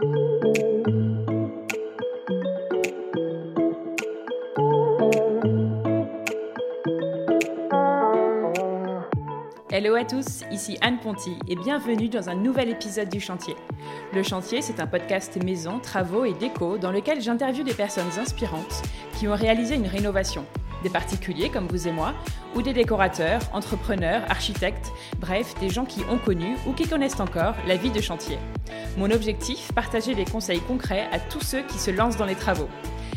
Hello à tous, ici Anne Ponty et bienvenue dans un nouvel épisode du Chantier. Le Chantier, c'est un podcast maison, travaux et déco dans lequel j'interviewe des personnes inspirantes qui ont réalisé une rénovation. Des particuliers comme vous et moi, ou des décorateurs, entrepreneurs, architectes, bref, des gens qui ont connu ou qui connaissent encore la vie de chantier. Mon objectif, partager des conseils concrets à tous ceux qui se lancent dans les travaux.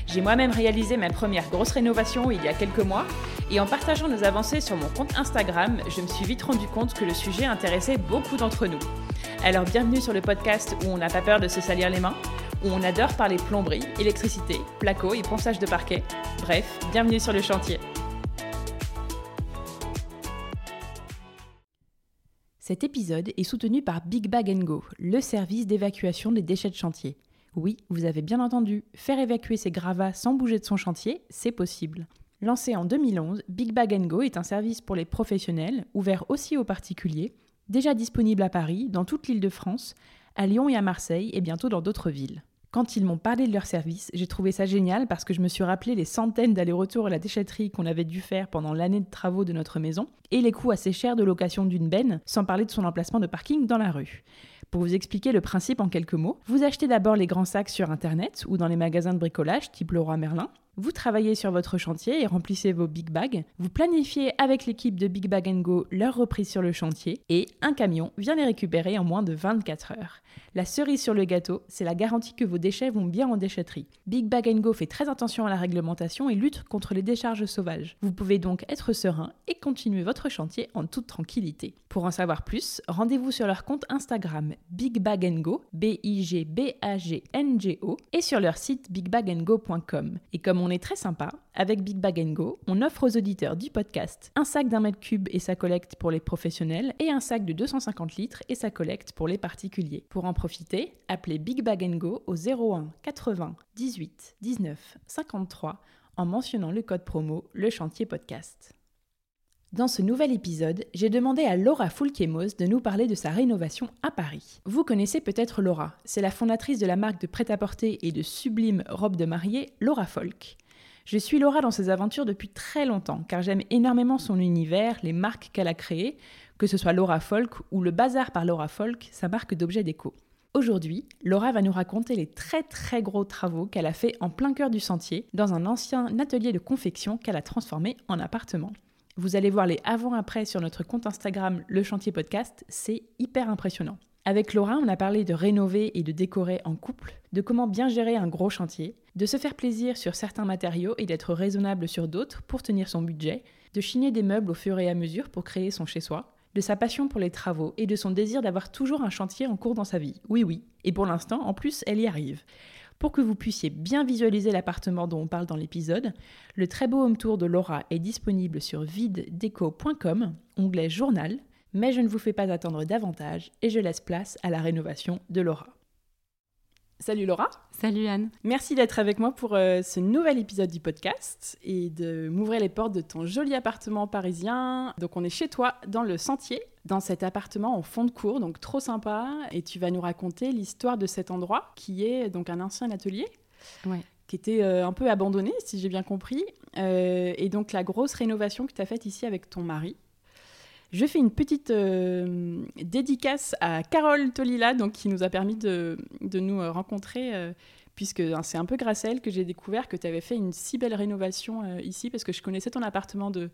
J'ai moi-même réalisé ma première grosse rénovation il y a quelques mois et en partageant nos avancées sur mon compte Instagram, je me suis vite rendu compte que le sujet intéressait beaucoup d'entre nous. Alors bienvenue sur le podcast où on n'a pas peur de se salir les mains, où on adore parler plomberie, électricité, placo et ponçage de parquet. Bref, bienvenue sur le chantier. Cet épisode est soutenu par Big Bag Go, le service d'évacuation des déchets de chantier. Oui, vous avez bien entendu, faire évacuer ses gravats sans bouger de son chantier, c'est possible. Lancé en 2011, Big Bag Go est un service pour les professionnels, ouvert aussi aux particuliers, déjà disponible à Paris, dans toute l'île de France, à Lyon et à Marseille et bientôt dans d'autres villes. Quand ils m'ont parlé de leur service, j'ai trouvé ça génial parce que je me suis rappelé les centaines d'allers-retours à la déchetterie qu'on avait dû faire pendant l'année de travaux de notre maison et les coûts assez chers de location d'une benne, sans parler de son emplacement de parking dans la rue. Pour vous expliquer le principe en quelques mots, vous achetez d'abord les grands sacs sur internet ou dans les magasins de bricolage type Leroy Merlin. Vous travaillez sur votre chantier et remplissez vos big bags. Vous planifiez avec l'équipe de Big Bag Go leur reprise sur le chantier et un camion vient les récupérer en moins de 24 heures. La cerise sur le gâteau, c'est la garantie que vos déchets vont bien en déchetterie. Big Bag Go fait très attention à la réglementation et lutte contre les décharges sauvages. Vous pouvez donc être serein et continuer votre chantier en toute tranquillité. Pour en savoir plus, rendez-vous sur leur compte Instagram Big Bag Go, B-I-G-B-A-G-N-G-O, et sur leur site on est très sympa, avec Big Bag Go, on offre aux auditeurs du podcast un sac d'un mètre cube et sa collecte pour les professionnels et un sac de 250 litres et sa collecte pour les particuliers. Pour en profiter, appelez Big Bag Go au 01 80 18 19 53 en mentionnant le code promo Le Chantier Podcast. Dans ce nouvel épisode, j'ai demandé à Laura Foulquemos de nous parler de sa rénovation à Paris. Vous connaissez peut-être Laura, c'est la fondatrice de la marque de prêt-à-porter et de sublimes robes de mariée, Laura Folk. Je suis Laura dans ses aventures depuis très longtemps, car j'aime énormément son univers, les marques qu'elle a créées, que ce soit Laura Folk ou le Bazar par Laura Folk, sa marque d'objets déco. Aujourd'hui, Laura va nous raconter les très très gros travaux qu'elle a fait en plein cœur du sentier, dans un ancien atelier de confection qu'elle a transformé en appartement. Vous allez voir les avant-après sur notre compte Instagram Le Chantier Podcast, c'est hyper impressionnant. Avec Laura, on a parlé de rénover et de décorer en couple, de comment bien gérer un gros chantier, de se faire plaisir sur certains matériaux et d'être raisonnable sur d'autres pour tenir son budget, de chiner des meubles au fur et à mesure pour créer son chez-soi, de sa passion pour les travaux et de son désir d'avoir toujours un chantier en cours dans sa vie. Oui, oui. Et pour l'instant, en plus, elle y arrive. Pour que vous puissiez bien visualiser l'appartement dont on parle dans l'épisode, le très beau home tour de Laura est disponible sur videdeco.com, onglet journal, mais je ne vous fais pas attendre davantage et je laisse place à la rénovation de Laura. Salut Laura. Salut Anne. Merci d'être avec moi pour euh, ce nouvel épisode du podcast et de m'ouvrir les portes de ton joli appartement parisien. Donc on est chez toi dans le sentier, dans cet appartement en fond de cour, donc trop sympa. Et tu vas nous raconter l'histoire de cet endroit qui est donc un ancien atelier. Qui était euh, un peu abandonné, si j'ai bien compris. Euh, et donc la grosse rénovation que tu as faite ici avec ton mari. Je fais une petite euh, dédicace à Carole Tolila, donc, qui nous a permis de, nous euh, rencontrer, euh, puisque hein, c'est un peu grâce à elle que j'ai découvert que tu avais fait une si belle rénovation ici, parce que je connaissais ton appartement de,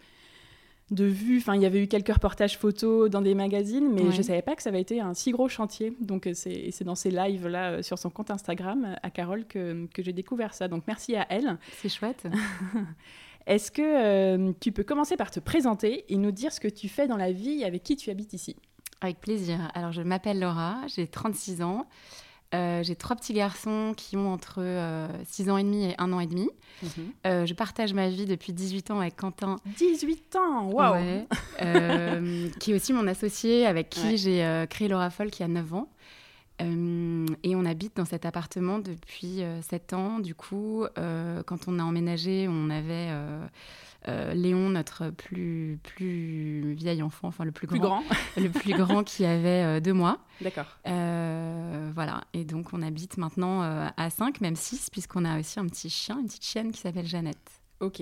de vue. Enfin, il y avait eu quelques reportages photos dans des magazines, mais je ne savais pas que ça avait été un si gros chantier. Donc, c'est dans ces lives-là sur son compte Instagram, à Carole, que, que j'ai découvert ça. Donc, merci à elle. C'est chouette. Est-ce que euh, tu peux commencer par te présenter et nous dire ce que tu fais dans la vie et avec qui tu habites ici? Avec plaisir. Alors, je m'appelle Laura, j'ai 36 ans. Euh, j'ai trois petits garçons qui ont entre 6 euh, ans et demi et 1 an et demi. Mhm. je partage ma vie depuis 18 ans avec Quentin. 18 ans Waouh Qui est aussi mon associé, avec qui j'ai créé Laura il y a 9 ans. Et on habite dans cet appartement depuis 7 ans. Du coup, quand on a emménagé, on avait Léon, notre plus, plus vieil enfant, enfin le plus, plus grand, le plus grand qui avait deux mois. D'accord. voilà, et donc on habite maintenant à 5, même 6, puisqu'on a aussi un petit chien, une petite chienne qui s'appelle Jeannette. Ok.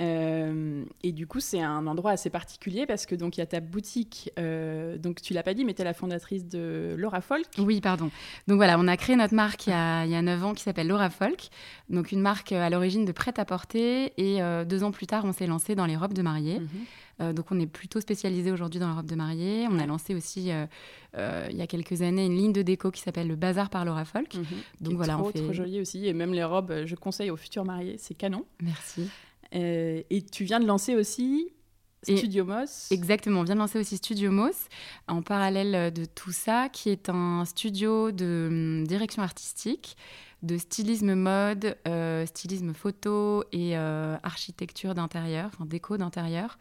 Euh, et du coup, c'est un endroit assez particulier parce que donc il y a ta boutique. Euh, donc tu l'as pas dit, mais tu es la fondatrice de Laura Folk. Oui, pardon. Donc voilà, on a créé notre marque il y a, il y a 9 ans qui s'appelle Laura Folk. Donc une marque euh, à l'origine de prêt-à-porter. Et deux ans plus tard, on s'est lancé dans les robes de mariée. Mhm. donc on est plutôt spécialisé aujourd'hui dans les robes de mariée. On a lancé aussi il y a quelques années une ligne de déco qui s'appelle le Bazar par Laura Folk. Mhm. Donc voilà, trop, on fait... trop joli aussi. Et même les robes, je conseille aux futurs mariés, c'est canon. Merci. Euh, et tu viens de lancer aussi Studio Moss. Exactement, on vient de lancer aussi Studio Moss en parallèle de tout ça, qui est un studio de hum, direction artistique, de stylisme mode, euh, stylisme photo et euh, architecture d'intérieur, enfin déco d'intérieur.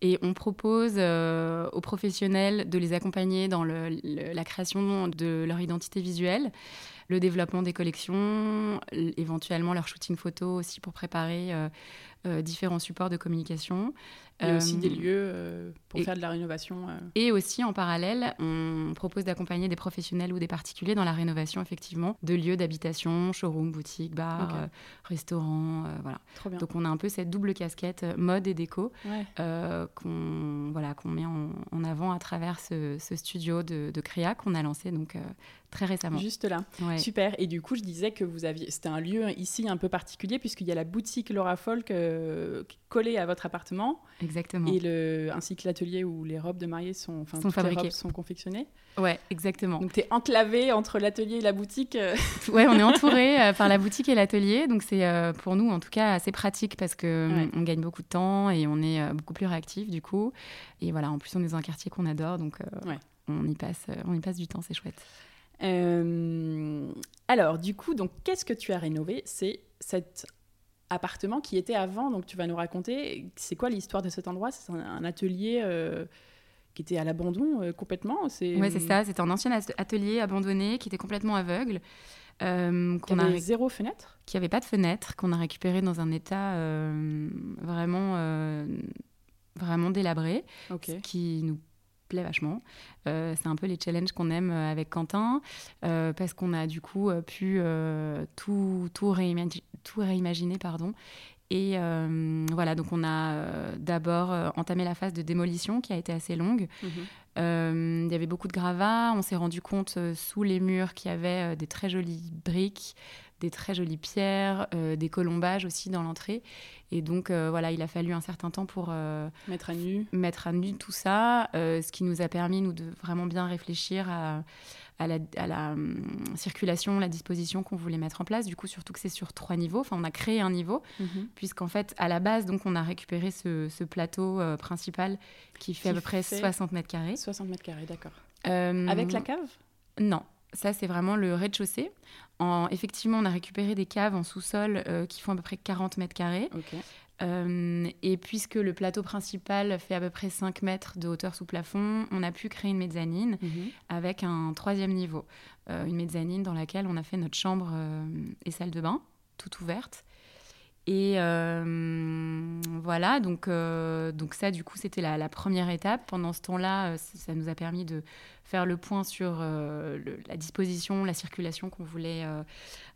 Et on propose aux professionnels de les accompagner dans la création de leur identité visuelle, le développement des collections, éventuellement leur shooting photo aussi pour préparer euh, différents supports de communication. Et aussi des euh, lieux euh, pour faire de la rénovation. Et aussi, en parallèle, on propose d'accompagner des professionnels ou des particuliers dans la rénovation, effectivement, de lieux d'habitation, showroom, boutique, bar, restaurant, voilà. Donc, on a un peu cette double casquette mode et déco qu'on voilà, qu'on met en, avant à travers ce, studio de, de Créa qu'on a lancé donc très récemment. Juste là. Super. Et du coup, je disais que vous aviez, c'était un lieu ici un peu particulier puisqu'il y a la boutique Laura Folk euh, collée à votre appartement. Exactement. Et le, ainsi que l'atelier où les robes de mariée sont, enfin, sont fabriquées, robes sont confectionnées. Ouais, exactement. Donc tu es enclavé entre l'atelier et la boutique. Euh. ouais, on est entouré euh, par la boutique et l'atelier, donc c'est pour nous en tout cas assez pratique parce que on gagne beaucoup de temps et on est beaucoup plus réactif du coup. Et voilà, en plus on est dans un quartier qu'on adore, donc on y passe, on y passe du temps, c'est chouette. Euh, alors, du coup, donc, qu'est-ce que tu as rénové? C'est cet appartement qui était avant, donc tu vas nous raconter, c'est quoi l'histoire de cet endroit? C'est un, atelier euh, qui était à l'abandon euh, complètement Oui, c'est ça, c'était un ancien atelier abandonné qui était complètement aveugle. Euh, qu'on avait zéro fenêtre? Qui avait pas de fenêtre, qu'on a récupéré dans un état vraiment, vraiment délabré, qui nous plaît vachement. Euh, c'est un peu les challenges qu'on aime euh, avec Quentin, euh, parce qu'on a du coup pu tout, tout, tout, réimaginer. Pardon. Et voilà, donc on a d'abord entamé la phase de démolition qui a été assez longue. Mhm. Il y avait beaucoup de gravats. On s'est rendu compte sous les murs qu'il y avait des très jolies briques, des très jolies pierres, des colombages aussi dans l'entrée. Et donc, euh, voilà, il a fallu un certain temps pour euh, mettre à nu, mettre à nu tout ça, euh, ce qui nous a permis, nous, de vraiment bien réfléchir à, à la, à la hum, circulation, la disposition qu'on voulait mettre en place. Du coup, surtout que c'est sur trois niveaux. Enfin, on a créé un niveau, mhm. puisqu'en fait, à la base, donc, on a récupéré ce, ce plateau principal qui fait à peu près 60 mètres carrés. 60 mètres carrés, d'accord. Avec la cave? Non, ça, c'est vraiment le rez-de-chaussée. En, effectivement, on a récupéré des caves en sous-sol euh, qui font à peu près 40 mètres carrés. Euh, et puisque le plateau principal fait à peu près 5 mètres de hauteur sous plafond, on a pu créer une mezzanine mhm. avec un troisième niveau. Euh, une mezzanine dans laquelle on a fait notre chambre et salle de bain, toute ouverte. Et voilà, donc, donc ça, du coup, c'était la, la, première étape. Pendant ce temps-là, ça nous a permis de faire le point sur euh, la disposition, la circulation qu'on voulait euh,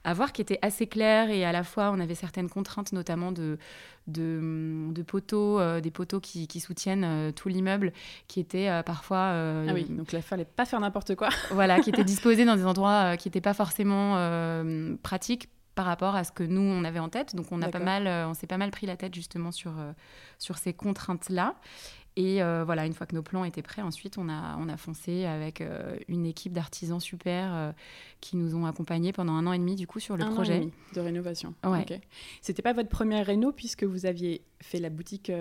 avoir, qui était assez claire et à la fois on avait certaines contraintes, notamment de, de, poteaux, euh, des poteaux qui, soutiennent tout l'immeuble, qui étaient parfois... ah oui, donc il ne fallait pas faire n'importe quoi. voilà, qui étaient disposés dans des endroits qui n'étaient pas forcément pratiques par rapport à ce que nous on avait en tête donc on a pas mal on s'est pas mal pris la tête justement sur sur ces contraintes là et euh, voilà, une fois que nos plans étaient prêts, ensuite, on a, on a foncé avec euh, une équipe d'artisans super euh, qui nous ont accompagnés pendant un an et demi, du coup, sur le projet. de rénovation. Ouais. C'était pas votre première réno puisque vous aviez fait la boutique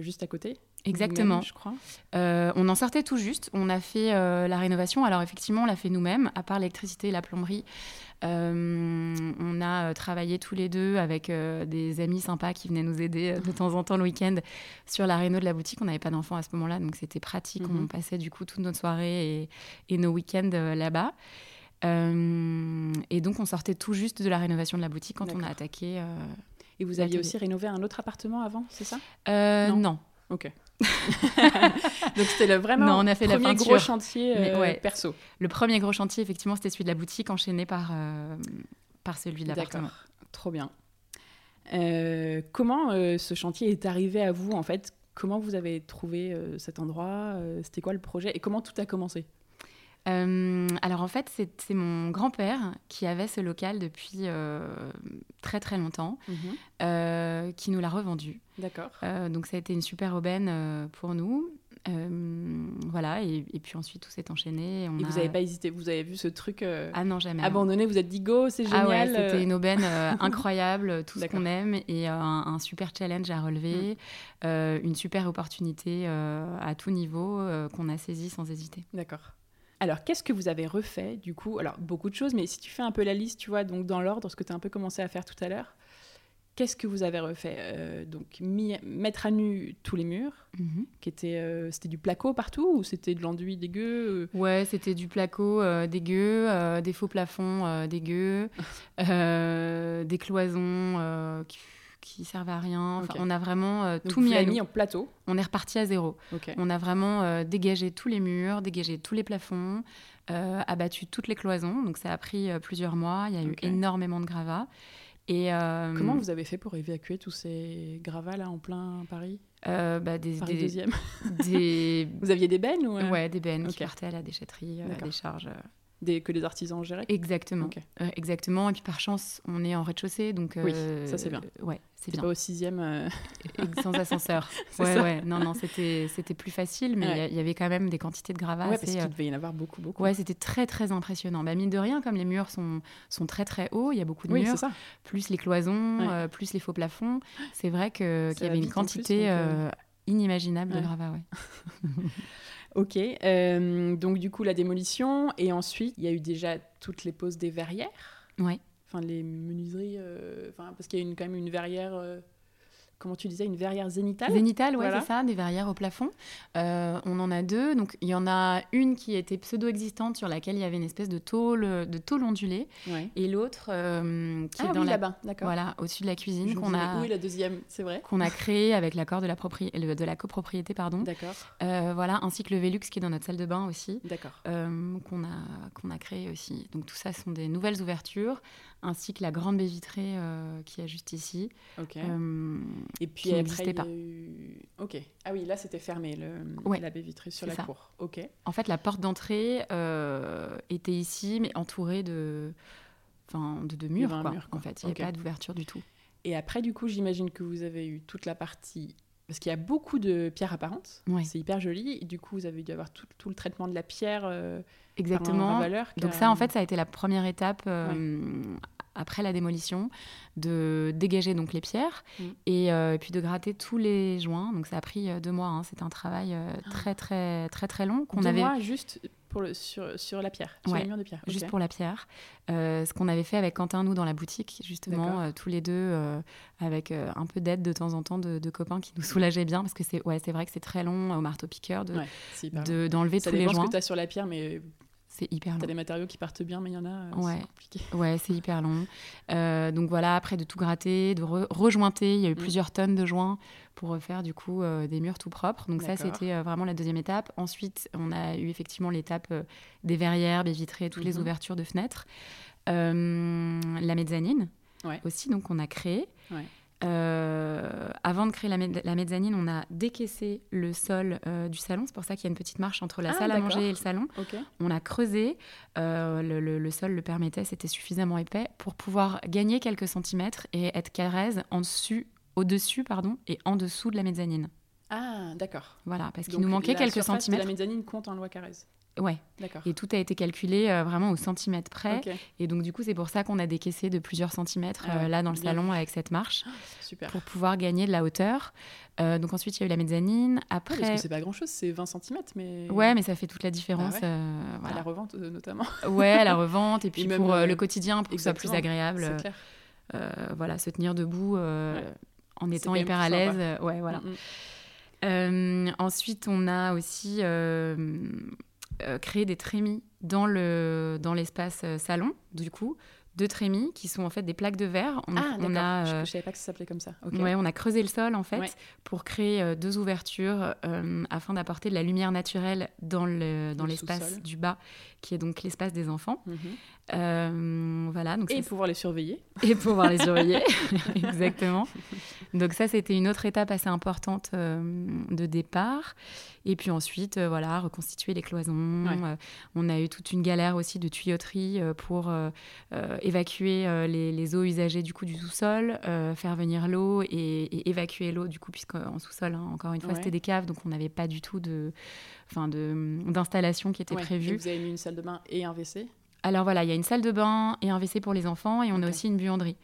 juste à côté? Exactement. Je crois. on en sortait tout juste. On a fait la rénovation. Alors effectivement, on l'a fait nous-mêmes, à part l'électricité et la plomberie. Euh, on a euh, travaillé tous les deux avec euh, des amis sympas qui venaient nous aider de temps en temps le week-end sur la réno de la boutique. On n'avait pas d'enfants à ce moment-là, donc c'était pratique. On mhm. passait du coup toutes nos soirées et, nos week-ends là-bas. et donc, on sortait tout juste de la rénovation de la boutique quand on a attaqué. et vous aviez aussi rénové un autre appartement avant, c'est ça? Non. non. Ok. Donc c'était le vraiment non, on a fait premier la gros chantier euh, perso. Le premier gros chantier, effectivement, c'était celui de la boutique, enchaîné par, euh, par celui de l'appartement. Trop bien. Euh, comment ce chantier est arrivé à vous, en fait? Comment vous avez trouvé cet endroit? C'était quoi le projet? Et comment tout a commencé? Euh, alors en fait, c'est mon grand-père qui avait ce local depuis euh, très très longtemps, mhm. euh, qui nous l'a revendu. D'accord. donc ça a été une super aubaine pour nous. voilà, et, puis ensuite tout s'est enchaîné. et vous n'avez pas hésité, vous avez vu ce truc ah non, jamais, abandonné, vous êtes dit go, c'est génial. Ah ouais, c'était une aubaine incroyable, tout ce qu'on aime, et un, super challenge à relever, mm. une super opportunité à tout niveau qu'on a saisi sans hésiter. D'accord. Alors, qu'est-ce que vous avez refait du coup? Alors, beaucoup de choses, mais si tu fais un peu la liste, tu vois, donc dans l'ordre, ce que tu as un peu commencé à faire tout à l'heure, qu'est-ce que vous avez refait? Euh, Donc, mettre à nu tous les murs, mhm. qui étaient, euh, c'était du placo partout ou c'était de l'enduit dégueu euh? Ouais, c'était du placo dégueu, des faux plafonds dégueux, des cloisons qui qui servent à rien. On a vraiment euh, tout mis à mis en plateau. On est reparti à zéro. On a vraiment euh, dégagé tous les murs, dégagé tous les plafonds, euh, abattu toutes les cloisons. Donc ça a pris plusieurs mois. Il y a eu énormément de gravats. Et comment vous avez fait pour évacuer tous ces gravats là en plein Paris? Bah, des, Paris deuxième. des... Vous aviez des bennes ou Ouais, des bennes qui partaient à la déchetterie, à la décharge que les artisans géraient Exactement. Euh, exactement. Et puis par chance, on est en rez-de-chaussée, donc oui, euh, ça c'est bien. Ouais, c'est bien. Pas au sixième. Euh. Sans ascenseur. ouais, ouais. Non, non, c'était c'était plus facile, mais il y, avait quand même des quantités de gravats. Ouais, parce qu'il devait y en avoir beaucoup, beaucoup. Ouais, c'était très très impressionnant. Bah, mine de rien, comme les murs sont sont très très hauts, il y a beaucoup de oui, murs, ça. plus les cloisons, plus les faux plafonds. C'est vrai qu'il y avait une quantité inimaginable de gravats. Ouais. Ok, euh, donc du coup la démolition, et ensuite il y a eu déjà toutes les poses des verrières. Oui. Enfin les menuiseries, euh, parce qu'il y a une, quand même une verrière euh, comment tu disais, une verrière zénitale Zénitale, oui, c'est ça, des verrières au plafond. Euh, on en a deux. Donc, il y en a une qui était pseudo-existante sur laquelle il y avait une espèce de tôle, de tôle ondulée. Et l'autre euh, qui ah, est dans oui, la... là-bas, d'accord. Voilà, au-dessus de la cuisine. qu'on a... Oui, la deuxième, c'est vrai. Qu'on a créé avec l'accord de, la propri... de la copropriété, pardon. D'accord. Euh, voilà, ainsi que le Velux qui est dans notre salle de bain aussi. D'accord. qu'on a, qu'on a créé aussi. Donc, tout ça sont des nouvelles ouvertures ainsi que la grande baie vitrée euh, qui est juste ici. Euh, et puis qui n'existait pas. Ok. Ah oui, là c'était fermé, le... la baie vitrée sur la cour. Ok. En fait, la porte d'entrée euh, était ici, mais entourée de, enfin, de deux murs. Quoi. En fait, il n'y avait pas d'ouverture du tout. Et après, du coup, j'imagine que vous avez eu toute la partie parce qu'il y a beaucoup de pierres apparentes. C'est hyper joli. Et du coup, vous avez dû avoir tout, tout le traitement de la pierre. Exactement. Donc ça, en fait, ça a été la première étape après la démolition, de dégager donc les pierres mm. euh, et, puis de gratter tous les joints. Donc ça a pris euh, deux mois. Hein. C'était un travail euh, ah. très très très très long qu'on avait. mois juste pour le, sur, sur la pierre, sur les murs de pierre. Juste pour la pierre. ce qu'on avait fait avec Quentin, nous, dans la boutique, justement, tous les deux, avec un peu d'aide de temps en temps de, copains qui nous soulageaient bien, parce que c'est ouais, vrai que c'est très long au marteau-piqueur d'enlever de, tous les joints. Ça ce que tu as sur la pierre, mais c'est hyper long. T'as des matériaux qui partent bien, mais il y en a, euh, ouais. c'est compliqué. Ouais, c'est hyper long. Euh, donc voilà, après de tout gratter, de rejointer, il y a eu mm. plusieurs tonnes de joints pour refaire du coup euh, des murs tout propres. Donc ça, c'était vraiment la deuxième étape. Ensuite, on a eu effectivement l'étape des verrières, des vitrées, toutes les mm-hmm. ouvertures de fenêtres. la mezzanine aussi, donc on a créé. Ouais. Euh, avant de créer la, mezzanine, on a décaissé le sol euh, du salon. C'est pour ça qu'il y a une petite marche entre la ah, salle à manger et le salon. On a creusé. Euh, le, sol le permettait, c'était suffisamment épais pour pouvoir gagner quelques centimètres et être carré en dessus, au-dessus pardon, et en dessous de la mezzanine. Ah, d'accord. Voilà, parce qu'il nous manquait quelques centimètres. la mezzanine compte en loi Carrez. Ouais. D'accord. Et tout a été calculé euh, vraiment au centimètre près. Et donc, du coup, c'est pour ça qu'on a décaissé de plusieurs centimètres ah euh, là dans le salon avec cette marche. super. Pour pouvoir gagner de la hauteur. Euh, donc, ensuite, il y a eu la mezzanine. Après. parce que c'est pas grand chose, c'est 20 cm. Mais... Ouais, mais ça fait toute la différence. Ah à la revente, notamment. ouais, à la revente. Et puis pour le quotidien, pour que ce soit plus agréable. voilà, se tenir debout en étant hyper à l'aise. Ouais, voilà. Mm, mm. ensuite, on a aussi créé des trémies dans le dans l'espace salon, du coup, deux trémies qui sont en fait des plaques de verre. On, ah, on a, je, ne savais pas que ça s'appelait comme ça. Ouais, on a creusé le sol en fait pour créer euh, deux ouvertures euh, afin d'apporter de la lumière naturelle dans le dans l'espace du bas, qui est donc l'espace des enfants. Mhm. Euh, voilà. Donc et pouvoir les surveiller. Et pouvoir les surveiller, exactement. Donc ça, c'était une autre étape assez importante de départ. Et puis ensuite, voilà, reconstituer les cloisons. on a eu toute une galère aussi de tuyauterie pour évacuer euh, les, eaux usagées du coup du sous-sol, euh, faire venir l'eau et, évacuer l'eau du coup puisqu'en sous-sol, hein, encore une fois, c'était des caves, donc on n'avait pas du tout de, enfin de d'installation qui était prévue. vous avez mis une salle de bain et un WC? Alors voilà, il y a une salle de bain et un WC pour les enfants et on a aussi une buanderie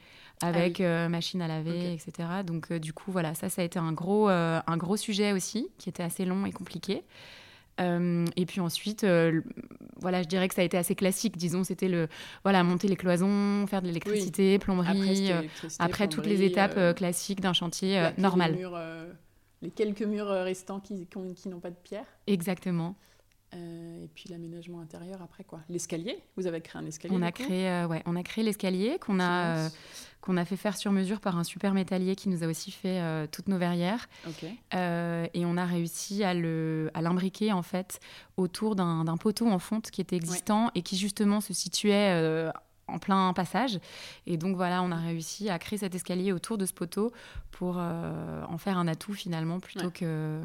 avec ah euh, machine à laver, etc. Donc du coup voilà, ça ça a été un gros un gros sujet aussi qui était assez long et compliqué. Euh, et puis ensuite, euh, voilà, je dirais que ça a été assez classique. Disons, c'était le voilà, monter les cloisons, faire de l'électricité, plomberie. Après, euh, toutes les étapes classiques d'un chantier normal. les quelques murs restants qui, qui n'ont pas de pierre. Exactement. Et puis l'aménagement intérieur après quoi. L'escalier Vous avez créé un escalier On a créé, ouais, on a créé l'escalier qu'on a qu'on a fait faire sur mesure par un super métallier qui nous a aussi fait euh, toutes nos verrières. Euh, et on a réussi à l'imbriquer en fait autour d'un poteau en fonte qui était existant et qui justement se situait euh, en plein passage. Et donc voilà, on a réussi à créer cet escalier autour de ce poteau pour en faire un atout finalement plutôt que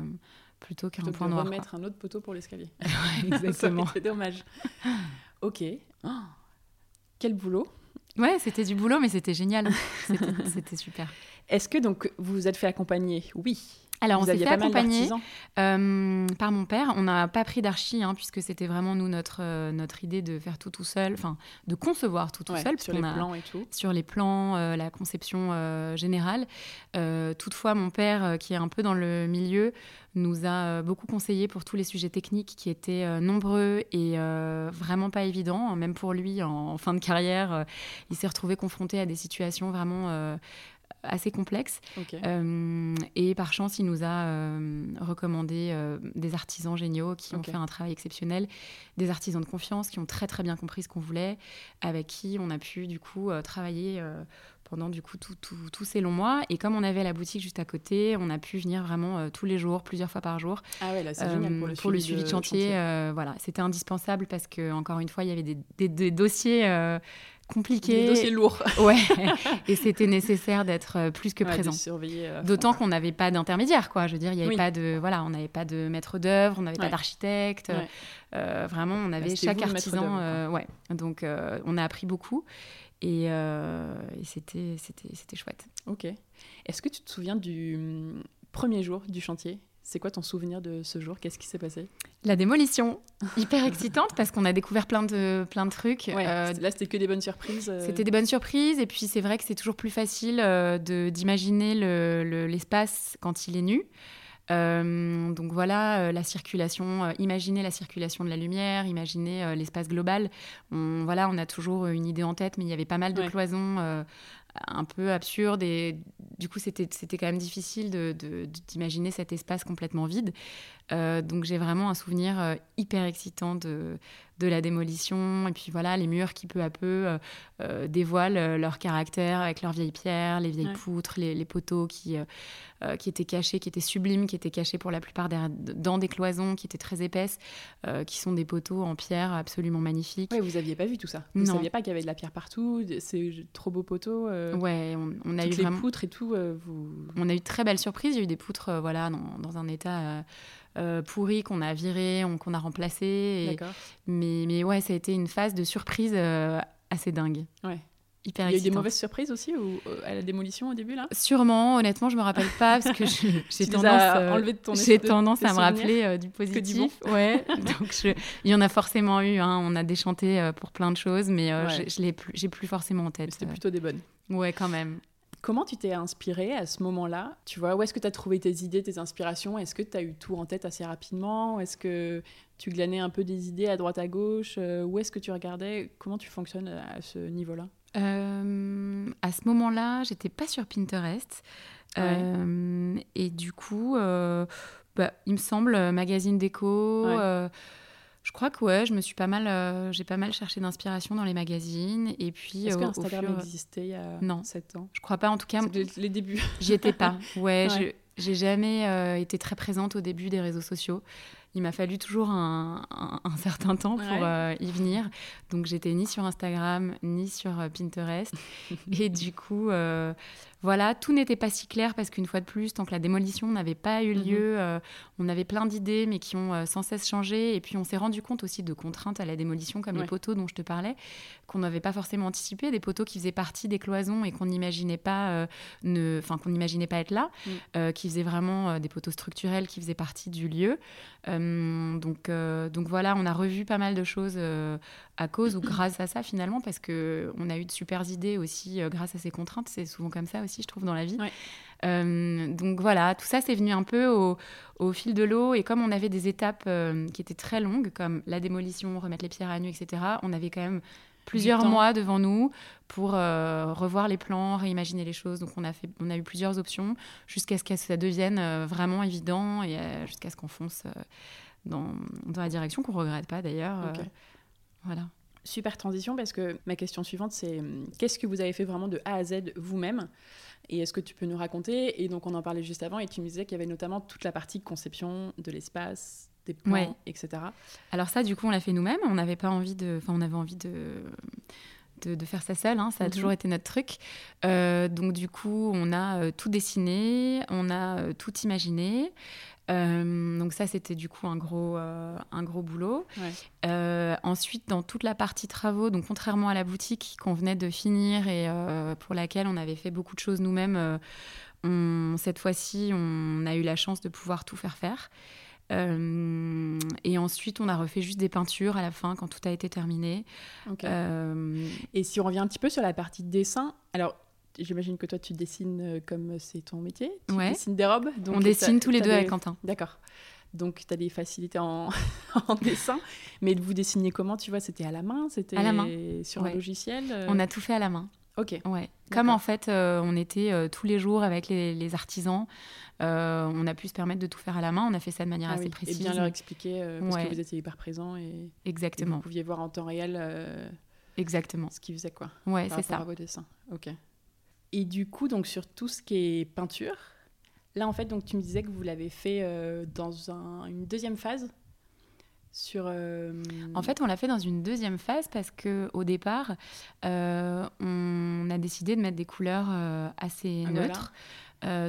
plutôt qu'un point noir. mettre un autre poteau pour l'escalier. exactement. C'est dommage. ok. Oh, quel boulot. Ouais, c'était du boulot, mais c'était génial. C'était super. Est-ce que donc vous vous êtes fait accompagner? Oui. Alors, on s'est fait accompagner euh, par mon père. On n'a pas pris d'archi, hein, puisque c'était vraiment nous notre, euh, notre idée de faire tout tout seul, enfin de concevoir tout tout seul. Sur les plans et tout. Sur les plans, euh, la conception générale. toutefois, mon père, qui est un peu dans le milieu, nous a beaucoup conseillé pour tous les sujets techniques qui étaient nombreux et vraiment pas évidents. Même pour lui, en fin de carrière, il s'est retrouvé confronté à des situations vraiment assez complexe. Euh, et par chance, il nous a euh, recommandé euh, des artisans géniaux qui ont fait un travail exceptionnel, des artisans de confiance qui ont très très bien compris ce qu'on voulait, avec qui on a pu du coup travailler pendant du coup tous ces longs mois. Et comme on avait la boutique juste à côté, on a pu venir vraiment tous les jours, plusieurs fois par jour. Ah ouais, là c'est génial pour le suivi, de, chantier. voilà, c'était indispensable parce que encore une fois, il y avait des, des dossiers compliqué. Des lourd. Ouais. et c'était nécessaire d'être euh, plus que présent. Euh, D'autant qu'on n'avait pas d'intermédiaire, quoi. Je veux dire, il y avait pas de, voilà, on n'avait pas de maître d'œuvre, on n'avait pas d'architecte. Euh, vraiment, on avait chaque artisan. ouais. Donc, on a appris beaucoup. Et, et c'était, c'était, c'était chouette. Ok. Est-ce que tu te souviens du hum, premier jour du chantier? C'est quoi ton souvenir de ce jour? Qu'est-ce qui s'est passé? La démolition, hyper excitante parce qu'on a découvert plein de, plein de trucs. Euh, là, c'était que des bonnes surprises. Euh. C'était des bonnes surprises et puis c'est vrai que c'est toujours plus facile euh, d'imaginer l'espace quand il est nu. donc voilà, la circulation, imaginer la circulation de la lumière, imaginer l'espace global. On, voilà, on a toujours une idée en tête, mais il y avait pas mal de cloisons un peu absurde et du coup c'était quand même difficile d'imaginer de, cet espace complètement vide. Euh, donc j'ai vraiment un souvenir euh, hyper excitant de, de la démolition et puis voilà les murs qui peu à peu euh, euh, dévoilent euh, leur caractère avec leurs vieilles pierres, les vieilles poutres, les, poteaux qui, qui étaient cachés, qui étaient sublimes, qui étaient cachés pour la plupart dans des cloisons qui étaient très épaisses, qui sont des poteaux en pierre absolument magnifiques. Oui, vous aviez pas vu tout ça. Vous ne saviez pas qu'il y avait de la pierre partout, ces trop beaux poteaux. ouais, on, a eu les poutres et tout. vous... On a eu de très belles surprises. Il y a eu des poutres, voilà, dans, dans un état euh, pourri qu'on a viré, qu'on a remplacé. Mais, mais ouais, ça a été une phase de surprise euh, assez dingue. Ouais. Hyper Il y a eu des mauvaises surprises aussi ou, euh, à la démolition au début là? Sûrement, honnêtement, je me rappelle pas parce que j'ai tendance, j'ai tendance à me rappeler du positif. ouais, donc il y en a forcément eu. Hein. on a déchanté pour plein de choses, mais je, n'ai plus, j'ai plus forcément en tête. C'était plutôt des bonnes. Ouais, quand même. Comment tu t'es inspiré à ce moment-là Tu vois, où est-ce que tu as trouvé tes idées, tes inspirations? Est-ce que tu as eu tout en tête assez rapidement? Est-ce que tu glanais un peu des idées à droite à gauche? Euh, Où est-ce que tu regardais? Comment tu fonctionnes à ce niveau-là? Euh, À ce moment-là, j'étais pas sur Pinterest. Euh, et du coup, bah, il me semble, magazine déco Je crois que ouais, je me suis pas mal, j'ai pas mal cherché d'inspiration dans les magazines et puis. Est-ce qu'Instagram existait il y a non. 7 ans? Je crois pas, en tout cas. les débuts. J'y étais pas. Ouais, j'ai jamais été très présente au début des réseaux sociaux il m'a fallu toujours un, certain temps pour euh, y venir. Donc j'étais ni sur Instagram, ni sur euh, Pinterest. et du coup, euh, voilà, tout n'était pas si clair parce qu'une fois de plus, tant que la démolition n'avait pas eu mhm. lieu, euh, on avait plein d'idées mais qui ont euh, sans cesse changé. Et puis on s'est rendu compte aussi de contraintes à la démolition, comme les poteaux dont je te parlais, qu'on n'avait pas forcément anticipé, des poteaux qui faisaient partie des cloisons et qu'on n'imaginait pas, euh, ne... enfin qu'on n'imaginait pas être là, mm. qui faisaient vraiment des poteaux structurels qui faisaient partie du lieu. donc, donc voilà, on a revu pas mal de choses à cause ou grâce à ça finalement, parce que on a eu de super idées aussi grâce à ces contraintes. C'est souvent comme ça aussi je trouve, dans la vie. Euh, donc voilà, tout ça, c'est venu un peu au, fil de l'eau. Et comme on avait des étapes euh, qui étaient très longues, comme la démolition, remettre les pierres à nu, etc., on avait quand même plusieurs mois devant nous pour euh, revoir les plans, réimaginer les choses. Donc on a, fait, on a eu plusieurs options jusqu'à ce que ça devienne vraiment évident et jusqu'à ce qu'on fonce dans, dans, la direction qu'on regrette pas d'ailleurs. voilà. Super transition parce que ma question suivante c'est qu'est-ce que vous avez fait vraiment de A à Z vous-même et est-ce que tu peux nous raconter? Et donc, on en parlait juste avant, et tu me disais qu'il y avait notamment toute la partie conception de l'espace, des plans, etc. Alors ça, du coup, on l'a fait nous-mêmes. On n'avait pas envie de... Enfin, on avait envie de... De, faire ça seul, hein. ça a mhm. toujours été notre truc. Euh, donc du coup, on a euh, tout dessiné, on a euh, tout imaginé. Euh, donc ça, c'était du coup un gros, euh, un gros boulot. Euh, ensuite, dans toute la partie travaux, donc contrairement à la boutique qu'on venait de finir et pour laquelle on avait fait beaucoup de choses nous-mêmes, cette fois-ci, on a eu la chance de pouvoir tout faire faire. et ensuite, on a refait juste des peintures à la fin quand tout a été terminé. Et si on revient un petit peu sur la partie dessin, alors j'imagine que toi, tu dessines euh, comme c'est ton métier. Tu dessines des robes. Donc On dessine tous les deux avec Quentin. D'accord. Donc, tu as des facilités en... en, dessin. Mais vous dessiniez comment Tu vois, c'était à la main? C'était sur un logiciel euh? On a tout fait à la main. Ok. Ouais. Comme en fait, euh, on était tous les jours avec les, artisans, on a pu se permettre de tout faire à la main. On a fait ça de manière ah assez précise. Et bien leur expliquer, parce que vous étiez hyper présents. Et, Exactement. vous pouviez voir en temps réel Exactement. ce qu'ils faisaient, quoi. Ouais, c'est ça. à vos dessins. Ok. Et du coup, donc sur tout ce qui est peinture, là en fait, donc tu me disais que vous l'avez fait euh, dans une deuxième phase. Sur, euh, En fait, on l'a fait dans une deuxième phase parce que au départ, euh, on a décidé de mettre des couleurs assez ah, neutres.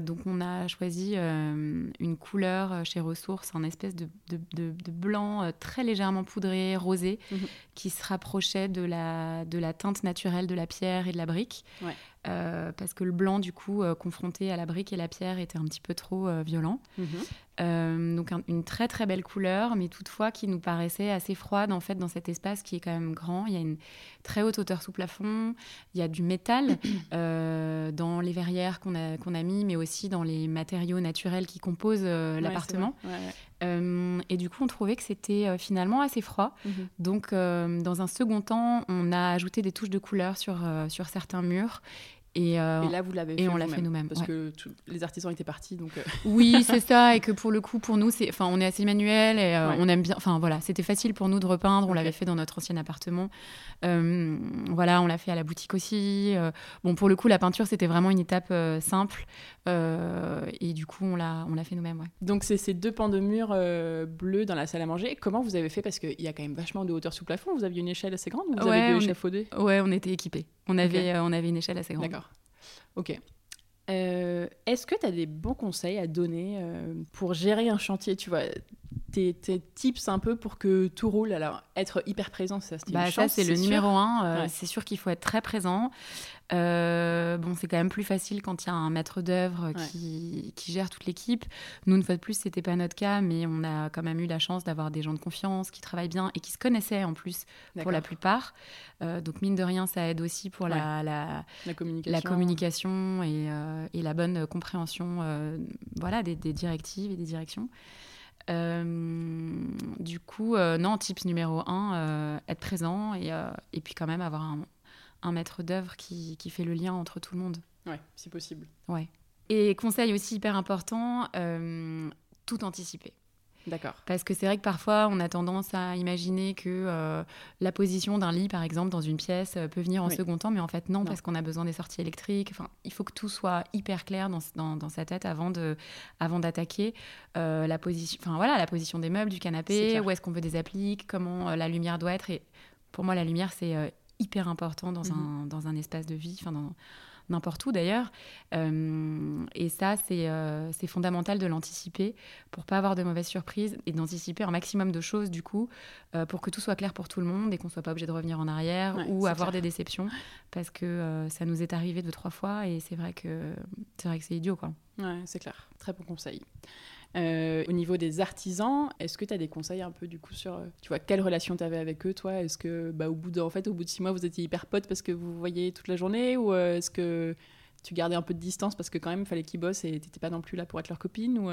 donc on a choisi une couleur chez Ressources, en espèce de, de, blanc très légèrement poudré, rosé, mhm. qui se rapprochait de la, de la teinte naturelle de la pierre et de la brique. Ouais. Euh, parce que le blanc, du coup, euh, confronté à la brique et la pierre, était un petit peu trop euh, violent. Mhm. donc une très très belle couleur, mais toutefois qui nous paraissait assez froide en fait dans cet espace qui est quand même grand. Il y a une très haute hauteur sous plafond, il y a du métal dans les verrières qu'on a, qu'on a mis, mais aussi dans les matériaux naturels qui composent l'appartement. et du coup, on trouvait que c'était finalement assez froid. Mhm. Donc, dans un second temps, on a ajouté des touches de couleur sur, sur certains murs euh, et, là, vous l'avez Et on l'a fait nous-mêmes. Parce que les artisans étaient partis. Donc... Euh. Oui, c'est ça. Et que pour le coup, pour nous, c'est, on est assez manuel et euh, on aime bien. Enfin, voilà, c'était facile pour nous de repeindre. On l'avait fait dans notre ancien appartement. voilà, on l'a fait à la boutique aussi. bon, pour le coup, la peinture, c'était vraiment une étape simple. et du coup, on l'a, on l'a fait nous-mêmes. Donc, c'est ces deux pans de mur bleus dans la salle à manger. Comment vous avez fait? Parce qu'il y a quand même vachement de hauteur sous plafond. Vous aviez une échelle assez grande Vous avez deux échafaudés Ouais, on était équipés. On avait, on avait une échelle assez grande. D'accord. Ok. Euh, est-ce que tu as des bons conseils à donner euh, pour gérer un chantier Tu vois, tes, tips un peu pour que tout roule. Alors, être hyper présent, ça, c'est bah, Ça, c'est le numéro un. Euh, c'est sûr qu'il faut être très présent. Euh, bon, c'est quand même plus facile quand il y a un maître d'œuvre qui, qui, gère toute l'équipe. Nous, une fois de plus, c'était pas notre cas, mais on a quand même eu la chance d'avoir des gens de confiance qui travaillent bien et qui se connaissaient en plus pour la plupart. Euh, donc, mine de rien, ça aide aussi pour la, la, la, communication. la, communication. et, et la bonne compréhension voilà, des, des, directives et des directions. Du coup, non, tips numéro un, être présent et, et puis quand même avoir un, un maître d'œuvre qui, qui, fait le lien entre tout le monde. Ouais, si possible. Ouais. Et conseil aussi hyper important, euh, tout anticiper. D'accord. Parce que c'est vrai que parfois, on a tendance à imaginer que euh, la position d'un lit, par exemple, dans une pièce, euh, peut venir en second temps, mais en fait, non, parce qu'on a besoin des sorties électriques. Enfin, il faut que tout soit hyper clair dans, dans, sa tête avant de, avant d'attaquer euh, la position. Enfin voilà, la position des meubles, du canapé, où est-ce qu'on veut des appliques, comment la lumière doit être. Et pour moi, la lumière, c'est hyper important dans, mhm. un, dans un espace de vie. Enfin, dans n'importe où d'ailleurs. Euh, et ça, euh, c'est fondamental de l'anticiper pour pas avoir de mauvaises surprises et d'anticiper un maximum de choses du coup euh, pour que tout soit clair pour tout le monde et qu'on soit pas obligé de revenir en arrière ou avoir des déceptions parce que ça nous est arrivé deux trois fois et c'est vrai que c'est vrai que c'est idiot quoi. Ouais, c'est clair. Très bon conseil. Euh, au niveau des artisans, est-ce que tu as des conseils un peu du coup sur, euh, tu vois, quelle relation tu avais avec eux, toi? Est-ce que, bah, au bout de, en fait, au bout de six mois, vous étiez hyper potes parce que vous vous voyez toute la journée, ou euh, est-ce que tu gardais un peu de distance parce que quand même il fallait qu'ils bossent et t'étais pas non plus là pour être leur copine ou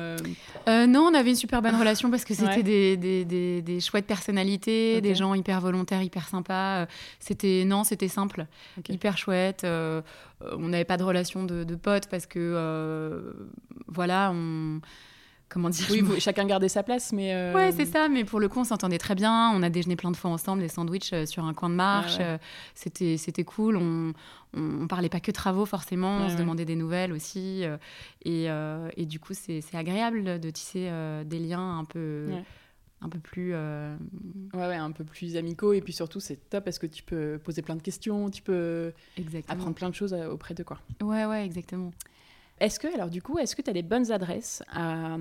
Non, on avait une super bonne relation parce que c'était des, des, des, des, chouettes personnalités, des gens hyper volontaires, hyper sympas. C'était non, c'était simple, hyper chouette. on n'avait pas de relation de, de potes parce que voilà, on comment dire Oui, chacun gardait sa place, mais. Euh... Ouais, c'est ça. Mais pour le coup, on s'entendait très bien. On a déjeuné plein de fois ensemble, des sandwichs euh, sur un coin de marche. Euh, c'était, c'était cool. On, on, parlait pas que travaux forcément. on se demandait des nouvelles aussi. Euh, et, et, du coup, c'est, agréable de tisser des liens un peu. Un peu plus. Ouais, un peu plus amicaux. Et puis surtout, c'est top parce que tu peux poser plein de questions, tu peux apprendre plein de choses auprès de quoi. Ouais, ouais, exactement. Est-ce que, alors du coup, est-ce que tu as des bonnes adresses à,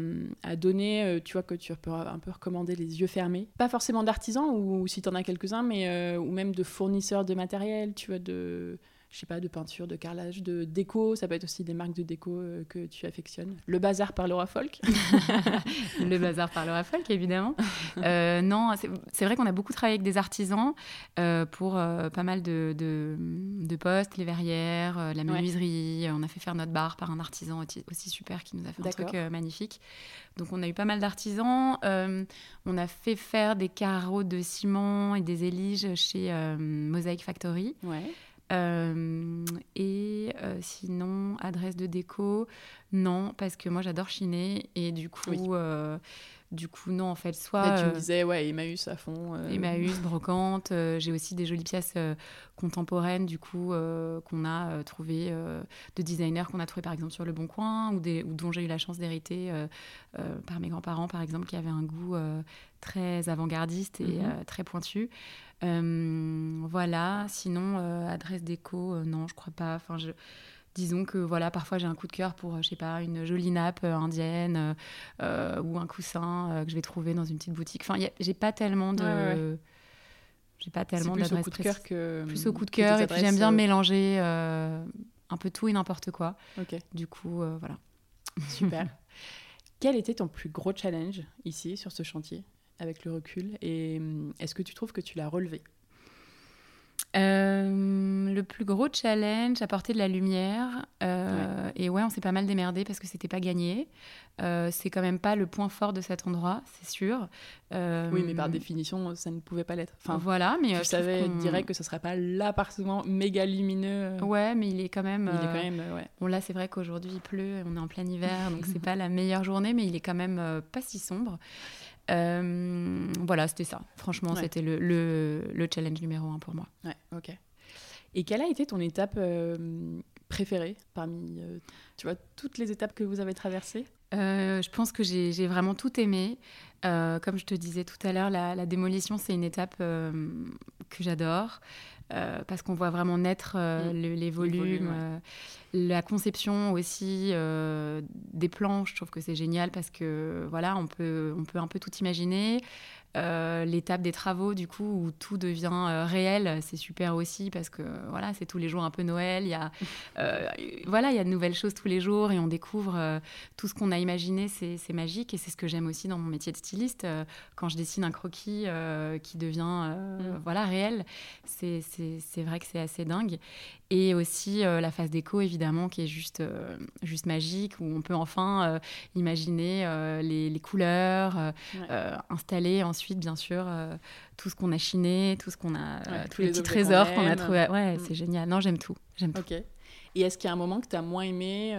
donner, euh, tu vois, que tu peux un peu recommander les yeux fermés? Pas forcément d'artisans, ou, si tu en as quelques-uns, mais euh, ou même de fournisseurs de matériel, tu vois, de, je sais pas, de peinture, de carrelage, de déco. Ça peut être aussi des marques de déco euh, que tu affectionnes. Le bazar par Laura Folk. le bazar par Laura Folk, évidemment. Euh, non, c'est vrai qu'on a beaucoup travaillé avec des artisans euh, pour pas mal de, de, postes, les verrières, la menuiserie. On a fait faire notre bar par un artisan aussi, super qui nous a fait un truc magnifique. Donc on a eu pas mal d'artisans. on a fait faire des carreaux de ciment et des éliges chez Mosaic Factory. Ouais. Euh, et euh, sinon, adresse de déco, non, parce que moi j'adore chiner et du coup, euh, du coup non en fait. Soit tu me disais ouais Emmaüs à fond. Emmaüs, brocante. j'ai aussi des jolies pièces contemporaines du coup qu'on a trouvé de designers qu'on a trouvé par exemple sur le Bon Coin ou, des, ou dont j'ai eu la chance d'hériter par mes grands-parents par exemple qui avaient un goût très avant-gardiste et mhm. très pointu. Euh, voilà, sinon, euh, adresse déco, euh, non, je crois pas. Enfin, je... Disons que voilà, parfois j'ai un coup de cœur pour, je sais pas, une jolie nappe indienne ou un coussin que je vais trouver dans une petite boutique. Enfin, j'ai pas tellement de. J'ai pas tellement d'adresse au coup de cœur que. Plus au coup de cœur. Et puis j'aime bien mélanger un peu tout et n'importe quoi. Ok. Du coup, voilà. Super. Quel était ton plus gros challenge ici, sur ce chantier? Avec le recul Et hum, est-ce que tu trouves que tu l'as relevé? Euh, le plus gros challenge, apporter de la lumière. Euh, et ouais, on s'est pas mal démerdé parce que c'était pas gagné. Euh, c'est quand même pas le point fort de cet endroit, c'est sûr. oui, mais par définition, ça ne pouvait pas l'être. Enfin, voilà, mais tu savais direct que ce serait pas l'appartement méga lumineux. Ouais, mais il est quand même. Il est quand même, ouais. Bon là, c'est vrai qu'aujourd'hui il pleut, on est en plein hiver, donc c'est pas la meilleure journée, mais il est quand même pas si sombre. Euh, voilà, c'était ça. Franchement, c'était le, le, challenge numéro un pour moi. Ouais, ok. Et quelle a été ton étape euh, préférée parmi euh, tu vois, toutes les étapes que vous avez traversées? Je pense que j'ai vraiment tout aimé. comme je te disais tout à l'heure, la, la, démolition, c'est une étape que j'adore. Euh, parce qu'on voit vraiment naître euh, mm. les volumes. Euh, la conception aussi des plans, je trouve que c'est génial parce que voilà, on peut, on peut un peu tout imaginer. Euh, l'étape des travaux, du coup, où tout devient euh, réel, c'est super aussi parce que voilà, c'est tous les jours un peu Noël. Il y a, euh, voilà, il y a de nouvelles choses tous les jours et on découvre tout ce qu'on a imaginé, c'est magique et c'est ce que j'aime aussi dans mon métier de styliste. quand je dessine un croquis qui devient mm. voilà réel, c'est vrai que c'est assez dingue. Et aussi la phase déco, évidemment, qui est juste, juste magique, où on peut enfin imaginer les, les, couleurs, installer ensuite bien sûr, euh, tout ce qu'on a chiné, tout ce qu'on a, euh, tous les, petits trésors qu'on a trouvés. Ouais, mm. c'est génial. Non, j'aime tout. J'aime Ok. Et est-ce qu'il y a un moment que tu as moins aimé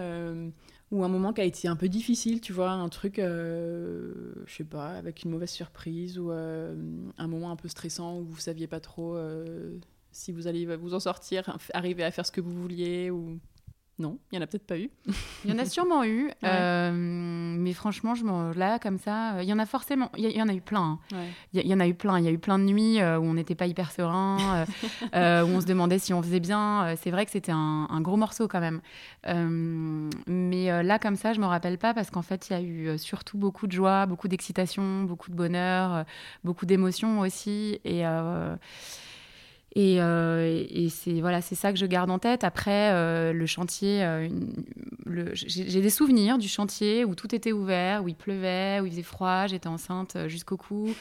ou un moment qui a été un peu difficile, tu vois, un truc, je sais pas, avec une mauvaise surprise ou un moment un peu stressant où vous saviez pas trop si vous allez vous en sortir, arriver à faire ce que vous vouliez ou non, il y en a peut-être pas eu. Il y en a sûrement eu, euh, mais franchement, je là comme ça, il y en a forcément, il y, en a eu plein. Hein. Il y, en a eu plein. Il y a eu plein de nuits euh, où on n'était pas hyper serein, euh, où on se demandait si on faisait bien. C'est vrai que c'était un, gros morceau quand même. mais là comme ça, je me rappelle pas parce qu'en fait, il y a eu surtout beaucoup de joie, beaucoup d'excitation, beaucoup de bonheur, beaucoup d'émotions aussi et et, euh, et c'est voilà, c'est ça que je garde en tête. Après, euh, le chantier, euh, j'ai des souvenirs du chantier où tout était ouvert, où il pleuvait, où il faisait froid, j'étais enceinte jusqu'au cou.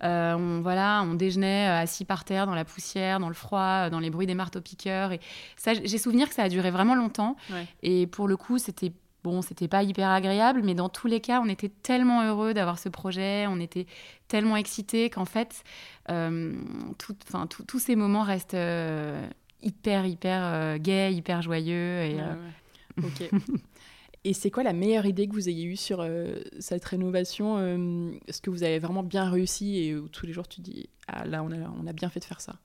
on, voilà, on déjeunait assis par terre dans la poussière, dans le froid, dans les bruits des marteaux-piqueurs. Et ça, j'ai souvenir que ça a duré vraiment longtemps. Et pour le coup, c'était Bon, c'était pas hyper agréable, mais dans tous les cas, on était tellement heureux d'avoir ce projet, on était tellement excités qu'en fait, euh, tous ces moments restent euh, hyper, hyper euh, gays, hyper joyeux. Et, Ok. et c'est quoi la meilleure idée que vous ayez eue sur cette rénovation Est-ce que vous avez vraiment bien réussi et où tous les jours tu dis Ah là, on a, on a bien fait de faire ça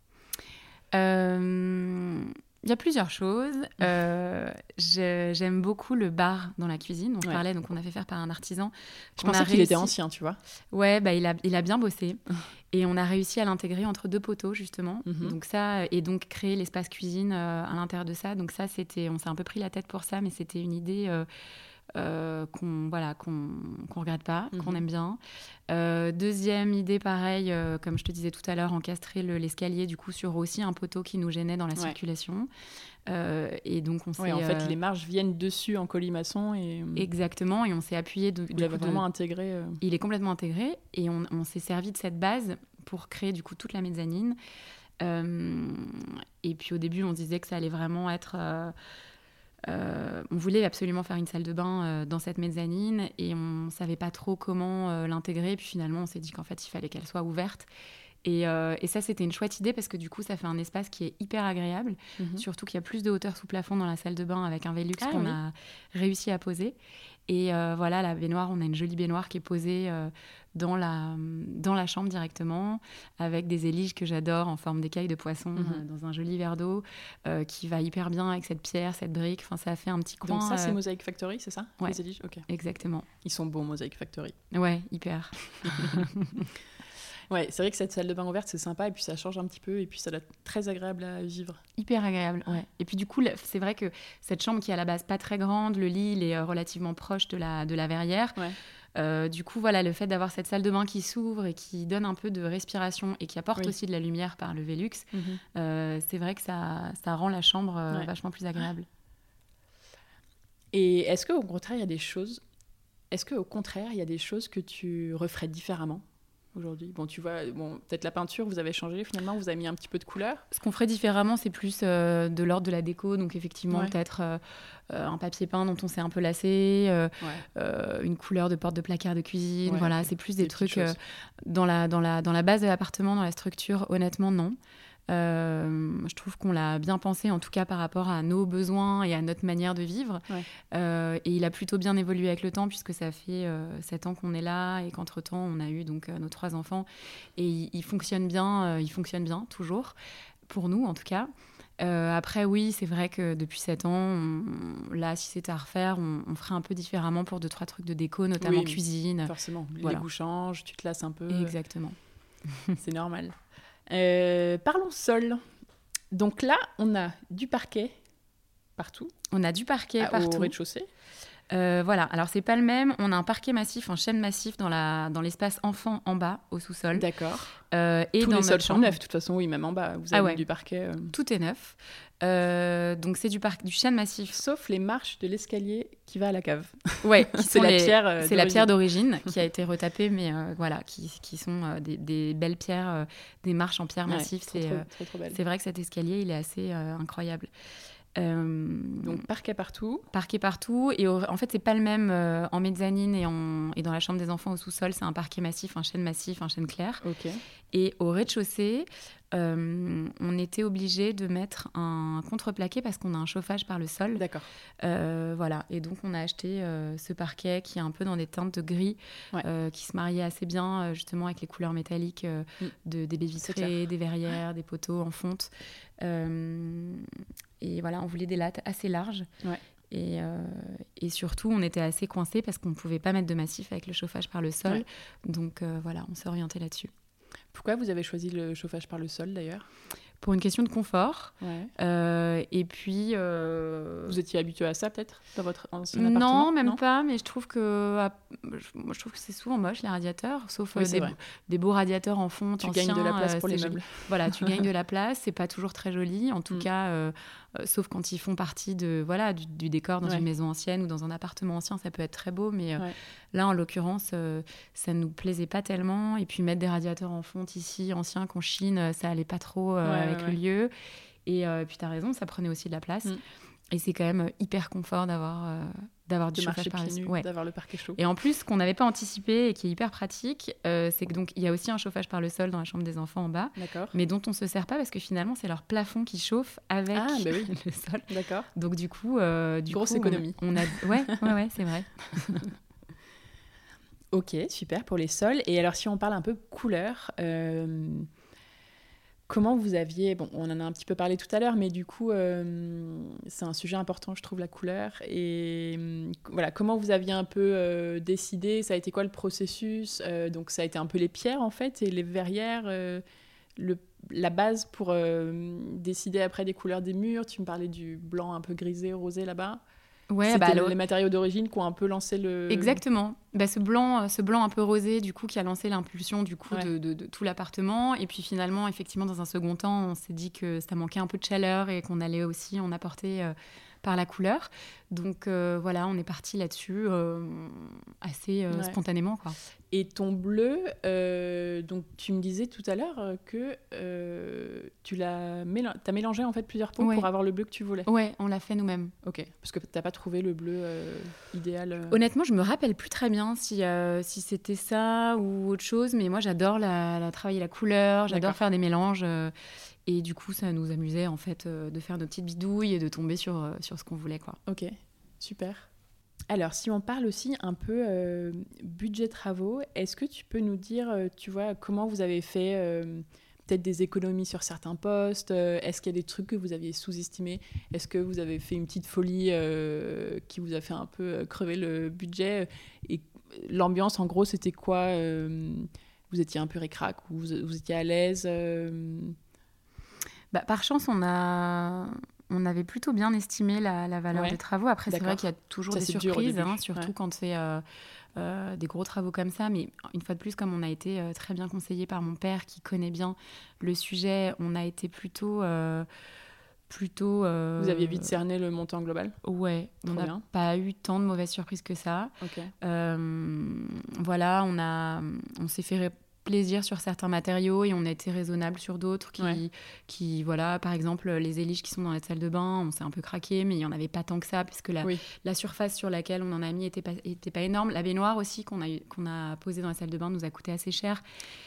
il y a plusieurs choses. Euh, j'aime beaucoup le bar dans la cuisine. On parlait, donc on a fait faire par un artisan. Je pensais qu'il était ancien, tu vois. Ouais, bah, il, a, il a bien bossé. et on a réussi à l'intégrer entre deux poteaux, justement. Mhm. Donc ça, et donc créer l'espace cuisine euh, à l'intérieur de ça. Donc ça, c'était, on s'est un peu pris la tête pour ça, mais c'était une idée... Euh, euh, qu'on voilà qu'on regrette pas, qu'on mhm. aime bien. Euh, deuxième idée, pareil, euh, comme je te disais tout à l'heure, encastrer l'escalier du coup sur aussi un poteau qui nous gênait dans la circulation. et donc on s'est. en fait, les marges viennent dessus en colimaçon et. Exactement, et on s'est appuyé. De, il est vraiment intégré. Il est complètement intégré, et on, on s'est servi de cette base pour créer du coup toute la mezzanine. et puis au début, on disait que ça allait vraiment être euh, on voulait absolument faire une salle de bain euh, dans cette mezzanine et on savait pas trop comment euh, l'intégrer. Puis finalement, on s'est dit qu'en fait, il fallait qu'elle soit ouverte. Et, ça, c'était une chouette idée parce que du coup, ça fait un espace qui est hyper agréable. Mhm. Surtout qu'il y a plus de hauteur sous plafond dans la salle de bain avec un Velux ah qu'on a réussi à poser. Et voilà, la baignoire, on a une jolie baignoire qui est posée dans la, dans la chambre directement, avec des éliges que j'adore en forme d'écailles de poisson, mhm. euh, dans un joli verre d'eau, euh, qui va hyper bien avec cette pierre, cette brique. Enfin, ça a fait un petit coin. Donc ça, c'est euh, Mosaic Factory, c'est ça? Les éliges Ok. Exactement. Ils sont beaux, Mosaic Factory. Ouais, hyper. Ouais, c'est vrai que cette salle de bain ouverte, c'est sympa, et puis ça change un petit peu, et puis ça doit être très agréable à vivre. Hyper agréable, ouais. Et puis du coup, c'est vrai que cette chambre qui est à la base pas très grande, le lit, il est relativement proche de la, de la verrière. Ouais. Euh, du coup, voilà, le fait d'avoir cette salle de bain qui s'ouvre et qui donne un peu de respiration et qui apporte aussi de la lumière par le Velux, mhm. euh, c'est vrai que ça, ça rend la chambre euh, vachement plus agréable. Et est-ce qu'au contraire, il y a des choses, est-ce qu'au contraire, il y a des choses que tu referais différemment? Aujourd'hui Bon, tu vois, bon, peut-être la peinture, vous avez changé finalement, vous avez mis un petit peu de couleur. Ce qu'on ferait différemment, c'est plus euh, de l'ordre de la déco, donc effectivement peut-être euh, euh, un papier peint dont on s'est un peu lassé, une couleur de porte de placard de cuisine, voilà, c'est plus des, trucs dans la dans la dans la base de l'appartement, dans la structure. Honnêtement, non. Euh, je trouve qu'on l'a bien pensé, en tout cas par rapport à nos besoins et à notre manière de vivre. Euh, et il a plutôt bien évolué avec le temps, puisque ça fait euh, sept ans qu'on est là et qu'entre-temps, on a eu donc nos trois enfants. Et il, fonctionne bien, il fonctionne bien, toujours, pour nous en tout cas. après, oui, c'est vrai que depuis sept ans, là, si c'était à refaire, on, ferait un peu différemment pour deux, trois trucs de déco, notamment cuisine. Forcément, les goûts changent, tu te lasses un peu. Exactement. c'est normal. Euh, parlons sol. Donc là, on a du parquet partout. On a du parquet ah, partout. Au rez-de-chaussée. Euh, voilà, alors c'est pas le même. On a un parquet massif en chêne massif dans, la, dans l'espace enfant en bas, au sous-sol. D'accord. Euh, et Tous dans les sols sont neufs, de toute façon, oui, même en bas, vous ah avez du parquet. Tout est neuf. donc c'est du, par... du chêne massif. Sauf les marches de l'escalier qui va à la cave. Ouais, c'est la, pierre, c'est la pierre d'origine qui a été retapée, mais voilà, qui, qui sont des, belles pierres, des marches en pierre massif. c'est, c'est vrai que cet escalier, il est assez incroyable. Euh, donc parquet partout. Parquet partout. Et en fait, c'est pas le même euh, en mezzanine et, en, et dans la chambre des enfants au sous-sol. C'est un parquet massif, un chêne massif, un chêne clair. Et au rez-de-chaussée, euh, on était obligé de mettre un contreplaqué parce qu'on a un chauffage par le sol. D'accord. Euh, voilà. Et donc, on a acheté euh, ce parquet qui est un peu dans des teintes de gris, qui se mariait assez bien justement avec les couleurs métalliques mm. de, des baies vitrées, des verrières, des poteaux en fonte. Et voilà, on voulait des lattes assez larges. Et, et, surtout, on était assez coincé parce qu'on ne pouvait pas mettre de massif avec le chauffage par le sol. Donc voilà, on s'est orienté là-dessus. Pourquoi vous avez choisi le chauffage par le sol d'ailleurs? Pour une question de confort. Euh, et puis. Euh, vous étiez habitué à ça peut-être dans votre ancien appartement Non, même pas. Mais je trouve que ah, moi, je trouve que c'est souvent moche les radiateurs, sauf euh, des, beaux radiateurs en fonte. Tu gagnes de la place pour les meubles. Voilà, tu gagnes de la place. C'est pas toujours très joli. En tout mm. cas, sauf quand ils font partie de voilà du, décor dans une maison ancienne ou dans un appartement ancien, ça peut être très beau. Mais là, en l'occurrence, ça nous plaisait pas tellement. Et puis mettre des radiateurs en fonte ici, anciens, qu'on chine, ça allait pas trop avec le lieu. Et euh, puis, tu as raison, ça prenait aussi de la place. Mm. Et c'est quand même euh, hyper confort d'avoir euh, d'avoir du chauffage par ouais. d'avoir le parquet chaud. Et en plus, ce qu'on n'avait pas anticipé et qui est hyper pratique, c'est que donc il y a aussi un chauffage par le sol dans la chambre des enfants en bas, mais dont on se sert pas parce que finalement c'est leur plafond qui chauffe avec ah, bah oui. le sol. D'accord. Donc du coup, du grosse économie. On, a, ouais, ouais, ouais c'est vrai. ok, super pour les sols. Et alors si on parle un peu couleur. Comment vous aviez, bon, on en a un petit peu parlé tout à l'heure, mais du coup, euh, c'est un sujet important, je trouve, la couleur. Et euh, voilà, comment vous aviez un peu euh, décidé Ça a été quoi le processus Donc, ça a été un peu les pierres, en fait, et les verrières, le, la base pour décider après des couleurs des murs. Tu me parlais du blanc un peu grisé, rosé là-bas. Ouais, bah, les matériaux d'origine qui ont un peu lancé le. Exactement. Bah, ce blanc, ce blanc un peu rosé, du coup, qui a lancé l'impulsion du coup de, de, tout l'appartement. Et puis finalement, effectivement, dans un second temps, on s'est dit que ça manquait un peu de chaleur et qu'on allait aussi en apporter euh, par la couleur. Donc euh, voilà, on est parti là-dessus euh, assez euh, spontanément. Quoi. Et ton bleu, donc tu me disais tout à l'heure que tu l'as as mélangé en fait plusieurs pots pour avoir le bleu que tu voulais. Ouais, on l'a fait nous-mêmes. Ok, parce que tu n'as pas trouvé le bleu idéal. Honnêtement, je me rappelle plus très bien si, si c'était ça ou autre chose, mais moi j'adore la, la, travailler la couleur, j'adore faire des mélanges. Et du coup, ça nous amusait en fait euh, de faire nos petites bidouilles et de tomber sur, euh, sur ce qu'on voulait. Quoi. Ok, super. Alors, si on parle aussi un peu euh, budget travaux, est-ce que tu peux nous dire, tu vois, comment vous avez fait peut-être des économies sur certains postes Est-ce qu'il y a des trucs que vous aviez sous-estimés? Est-ce que vous avez fait une petite folie qui vous a fait un peu crever le budget? Et l'ambiance, en gros, c'était quoi Vous étiez un peu récrac ou vous, vous étiez à l'aise bah, par chance, on a on avait plutôt bien estimé la, valeur des travaux. Après, c'est vrai qu'il y a toujours des surprises, hein, surtout quand c'est euh, euh, des gros travaux comme ça. Mais une fois de plus, comme on a été euh, très bien conseillé par mon père qui connaît bien le sujet, on a été plutôt. plutôt Vous aviez vite cerné le montant global? Ouais, on n'a pas eu tant de mauvaises surprises que ça. voilà, on, a, on s'est fait plaisir sur certains matériaux et on a été raisonnable sur d'autres qui, qui, voilà, par exemple, les éliges qui sont dans la salle de bain, on s'est un peu craqué, mais il n'y en avait pas tant que ça, puisque la, la surface sur laquelle on en a mis n'était pas, était pas énorme. La baignoire aussi qu'on a, qu'on a posée dans la salle de bain nous a coûté assez cher.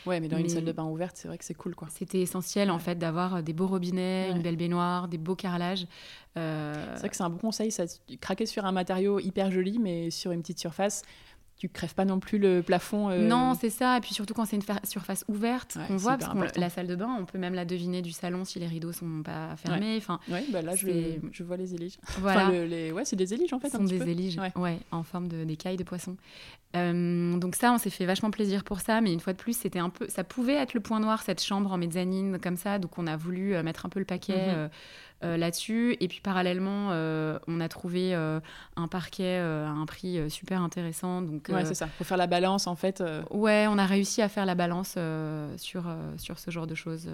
Ouais, mais dans une salle de bain ouverte, c'est vrai que c'est cool, quoi. C'était essentiel, en fait, d'avoir des beaux robinets, une belle baignoire, des beaux carrelages. Euh, c'est vrai que c'est un bon conseil, ça, craquer sur un matériau hyper joli, mais sur une petite surface, tu crèves pas non plus le plafond. Euh, non, c'est ça. Et puis surtout quand c'est une surface ouverte, on voit, parce que la salle de bain, on peut même la deviner du salon si les rideaux sont pas fermés. Enfin, ouais, bah là, je, je, vois les éliges. Voilà. les... Ouais, c'est des éliges en fait. Ce sont des éliges, ouais. en forme d'écailles de, de poisson. Euh, donc ça, on s'est fait vachement plaisir pour ça, mais une fois de plus, c'était un peu, ça pouvait être le point noir cette chambre en mezzanine comme ça, donc on a voulu euh, mettre un peu le paquet. Mhm. Euh, là-dessus. Et puis parallèlement, euh, on a trouvé euh, un parquet à un prix super intéressant. Donc, ouais, c'est ça. Pour faire la balance, en fait. Ouais, on a réussi à faire la balance sur, sur ce genre de choses.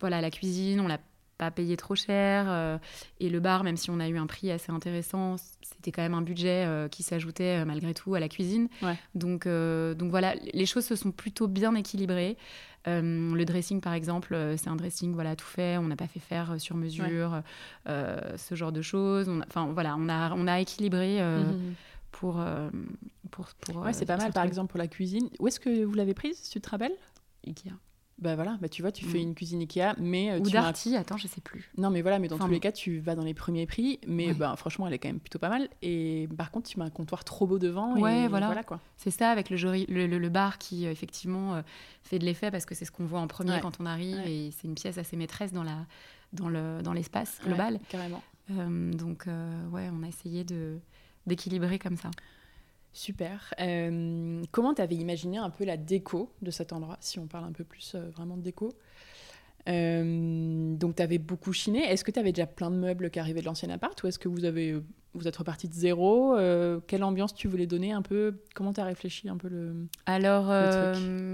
Voilà, la cuisine, on l'a pas payé trop cher. et le bar, même si on a eu un prix assez intéressant, c'était quand même un budget qui s'ajoutait malgré tout à la cuisine. Donc, donc voilà, les choses se sont plutôt bien équilibrées. Euh, le dressing, par exemple, euh, c'est un dressing voilà, tout fait. On n'a pas fait faire euh, sur mesure, ce genre de choses. Enfin, voilà, on a, on a équilibré. Mhm. Pour, pour, pour c'est pas mal, par exemple, pour la cuisine. Où est-ce que vous l'avez prise, si tu te rappelles Ikea. Bah voilà, bah tu vois, tu fais mm. une cuisine Ikea, mais ou Darty, attends, je sais plus. Non, mais voilà, mais dans tous les cas, tu vas dans les premiers prix, mais bah, franchement, elle est quand même plutôt pas mal. Et par contre, tu mets un comptoir trop beau devant. Ouais, voilà. quoi. C'est ça, avec le, le, le, bar qui euh, effectivement euh, fait de l'effet parce que c'est ce qu'on voit en premier quand on arrive et c'est une pièce assez maîtresse dans la dans le dans l'espace global. carrément. Euh, donc ouais, on a essayé de d'équilibrer comme ça. Super. Euh, comment tu avais imaginé un peu la déco de cet endroit, si on parle un peu plus euh, vraiment de déco? Euh, donc, tu avais beaucoup chiné. Est-ce que tu avais déjà plein de meubles qui arrivaient de l'ancien appart ou est-ce que vous avez vous êtes reparti de zéro Quelle ambiance tu voulais donner un peu? Comment tu as réfléchi un peu le Alors,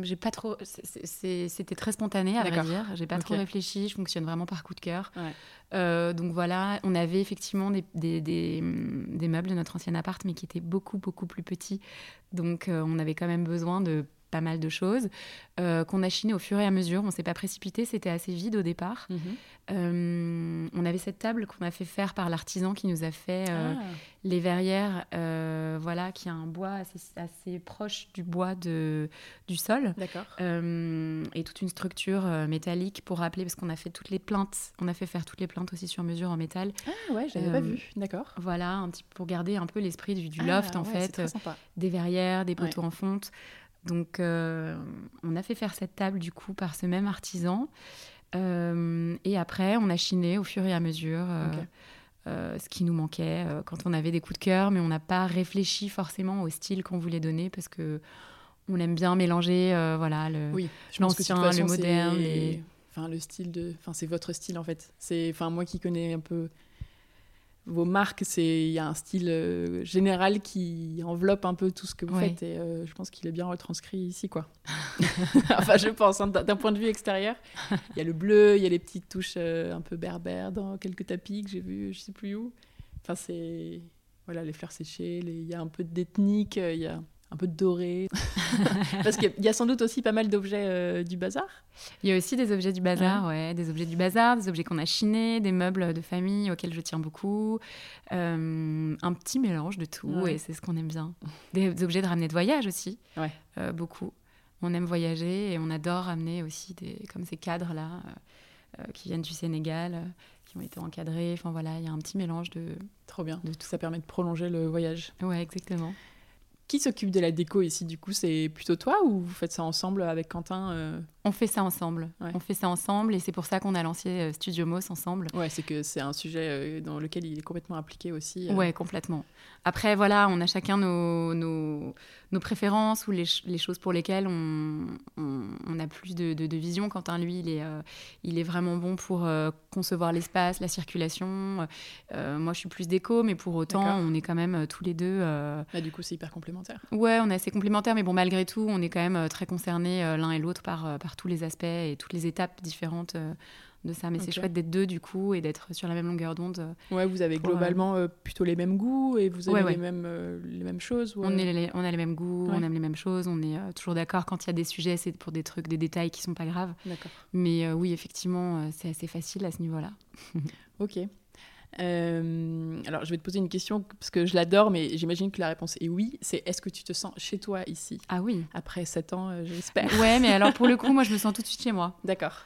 j'ai pas trop. C'était très spontané, à vrai dire. J'ai pas trop réfléchi. Je fonctionne vraiment par coup de cœur. donc voilà, on avait effectivement des, des, des, des, meubles de notre ancien appart, mais qui étaient beaucoup, beaucoup plus petits. Donc on avait quand même besoin de pas mal de choses, euh, qu'on a chiné au fur et à mesure. On s'est pas précipité, c'était assez vide au départ. Mhm. Euh, on avait cette table qu'on a fait faire par l'artisan qui nous a fait euh, ah. les verrières, voilà, qui a un bois assez, assez, proche du bois de, du sol. D'accord. et toute une structure métallique pour rappeler, parce qu'on a fait toutes les plaintes, on a fait faire toutes les plaintes aussi sur mesure en métal. Ah ouais, j'avais pas vu, d'accord. Voilà, un petit pour garder un peu l'esprit du, ah loft en fait, des verrières, des poteaux en fonte. Donc, euh, on a fait faire cette table du coup par ce même artisan. Euh, et après, on a chiné au fur et à mesure euh, ce qui nous manquait quand on avait des coups de cœur, mais on n'a pas réfléchi forcément au style qu'on voulait donner parce que on aime bien mélanger, voilà, le oui, l'ancien, le moderne. Enfin, le style de, enfin, c'est votre style en fait. C'est, enfin, moi qui connais un peu vos marques, c'est il y a un style euh, général qui enveloppe un peu tout ce que vous faites et euh, je pense qu'il est bien retranscrit ici quoi. enfin je pense hein, d'un point de vue extérieur, il y a le bleu, il y a les petites touches euh, un peu berbères dans quelques tapis que j'ai vu, je sais plus où. Enfin c'est voilà les fleurs séchées, il y a un peu d'ethnique, il y a un peu doré. Parce qu'il y a sans doute aussi pas mal d'objets euh, du bazar. Il y a aussi des objets du bazar, ouais. des objets du bazar, des objets qu'on a chinés, des meubles de famille auxquels je tiens beaucoup. Euh, un petit mélange de tout, et c'est ce qu'on aime bien. Des, objets de ramener de voyage aussi, ouais. Euh, beaucoup. On aime voyager et on adore ramener aussi des, comme ces cadres-là qui viennent du Sénégal qui ont été encadrés. Enfin voilà, il y a un petit mélange de. Trop bien. De tout ça permet de prolonger le voyage. Ouais, exactement. Qui s'occupe de la déco ici Du coup, c'est plutôt toi ou vous faites ça ensemble avec Quentin euh On fait ça ensemble. On fait ça ensemble et c'est pour ça qu'on a lancé euh, Studio Mos ensemble. Ouais, c'est que c'est un sujet euh, dans lequel il est complètement impliqué aussi. Ouais, complètement. Après, voilà, on a chacun nos, nos, nos préférences ou les, les, choses pour lesquelles on, on, a plus de, de, vision. Quentin, lui, il est, il est vraiment bon pour concevoir l'espace, la circulation. moi, je suis plus déco, mais pour autant, on est quand même tous les deux. Bah, du coup, c'est hyper complémentaire. Ouais, on est assez complémentaires, mais bon, malgré tout, on est quand même euh, très concernés euh, l'un et l'autre par, euh, par tous les aspects et toutes les étapes différentes de ça. Mais c'est chouette d'être deux du coup et d'être sur la même longueur d'onde. Ouais, vous avez globalement plutôt les mêmes goûts et vous avez Les, mêmes, les mêmes choses on, est les, on a les mêmes goûts, on aime les mêmes choses, on est toujours d'accord quand il y a des sujets, c'est pour des trucs, des détails qui sont pas graves. Mais oui, effectivement, c'est assez facile à ce niveau-là. ok. Euh, alors, je vais te poser une question parce que je l'adore, mais j'imagine que la réponse est oui. C'est est-ce que tu te sens chez toi ici? Ah oui. Après 7 ans, euh, j'espère. Ouais, mais alors pour le coup, moi, je me sens tout de suite chez moi. D'accord.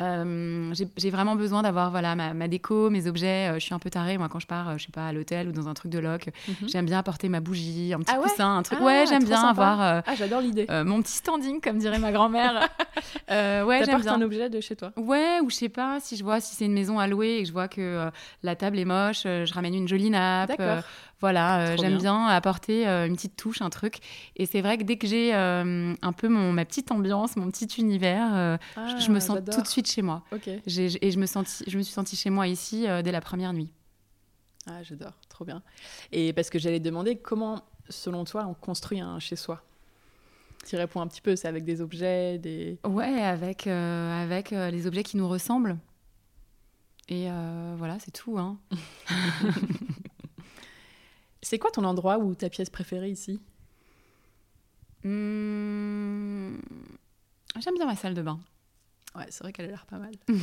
Euh, j'ai vraiment besoin d'avoir voilà ma, déco, mes objets. Euh, je suis un peu tarée moi quand je pars, euh, je sais pas à l'hôtel ou dans un truc de loc. Mhm. J'aime bien apporter ma bougie, un petit ah coussin, un truc. ouais, ah, j'aime bien avoir. ah, j'adore l'idée. mon petit standing, comme dirait ma grand-mère. ouais, j'aime bien. un objet de chez toi? Ouais, ou je sais pas si je vois si c'est une maison à louer et que je vois que la table est moche, je ramène une jolie nappe. Voilà, euh, j'aime bien. apporter euh, une petite touche, un truc. Et c'est vrai que dès que j'ai euh, un peu mon, ma petite ambiance, mon petit univers, je, me ah, sens tout de suite chez moi. et je me, senti, je me suis sentie chez moi ici dès la première nuit. Ah, j'adore, trop bien. Et parce que j'allais demander comment, selon toi, on construit un chez-soi tu réponds un petit peu, c'est avec des objets, des... Ouais, avec, avec les objets qui nous ressemblent. Et voilà, c'est tout. Hein. C'est quoi ton endroit ou ta pièce préférée ici? Hmm, J'aime bien ma salle de bain. Ouais, c'est vrai qu'elle a l'air pas mal.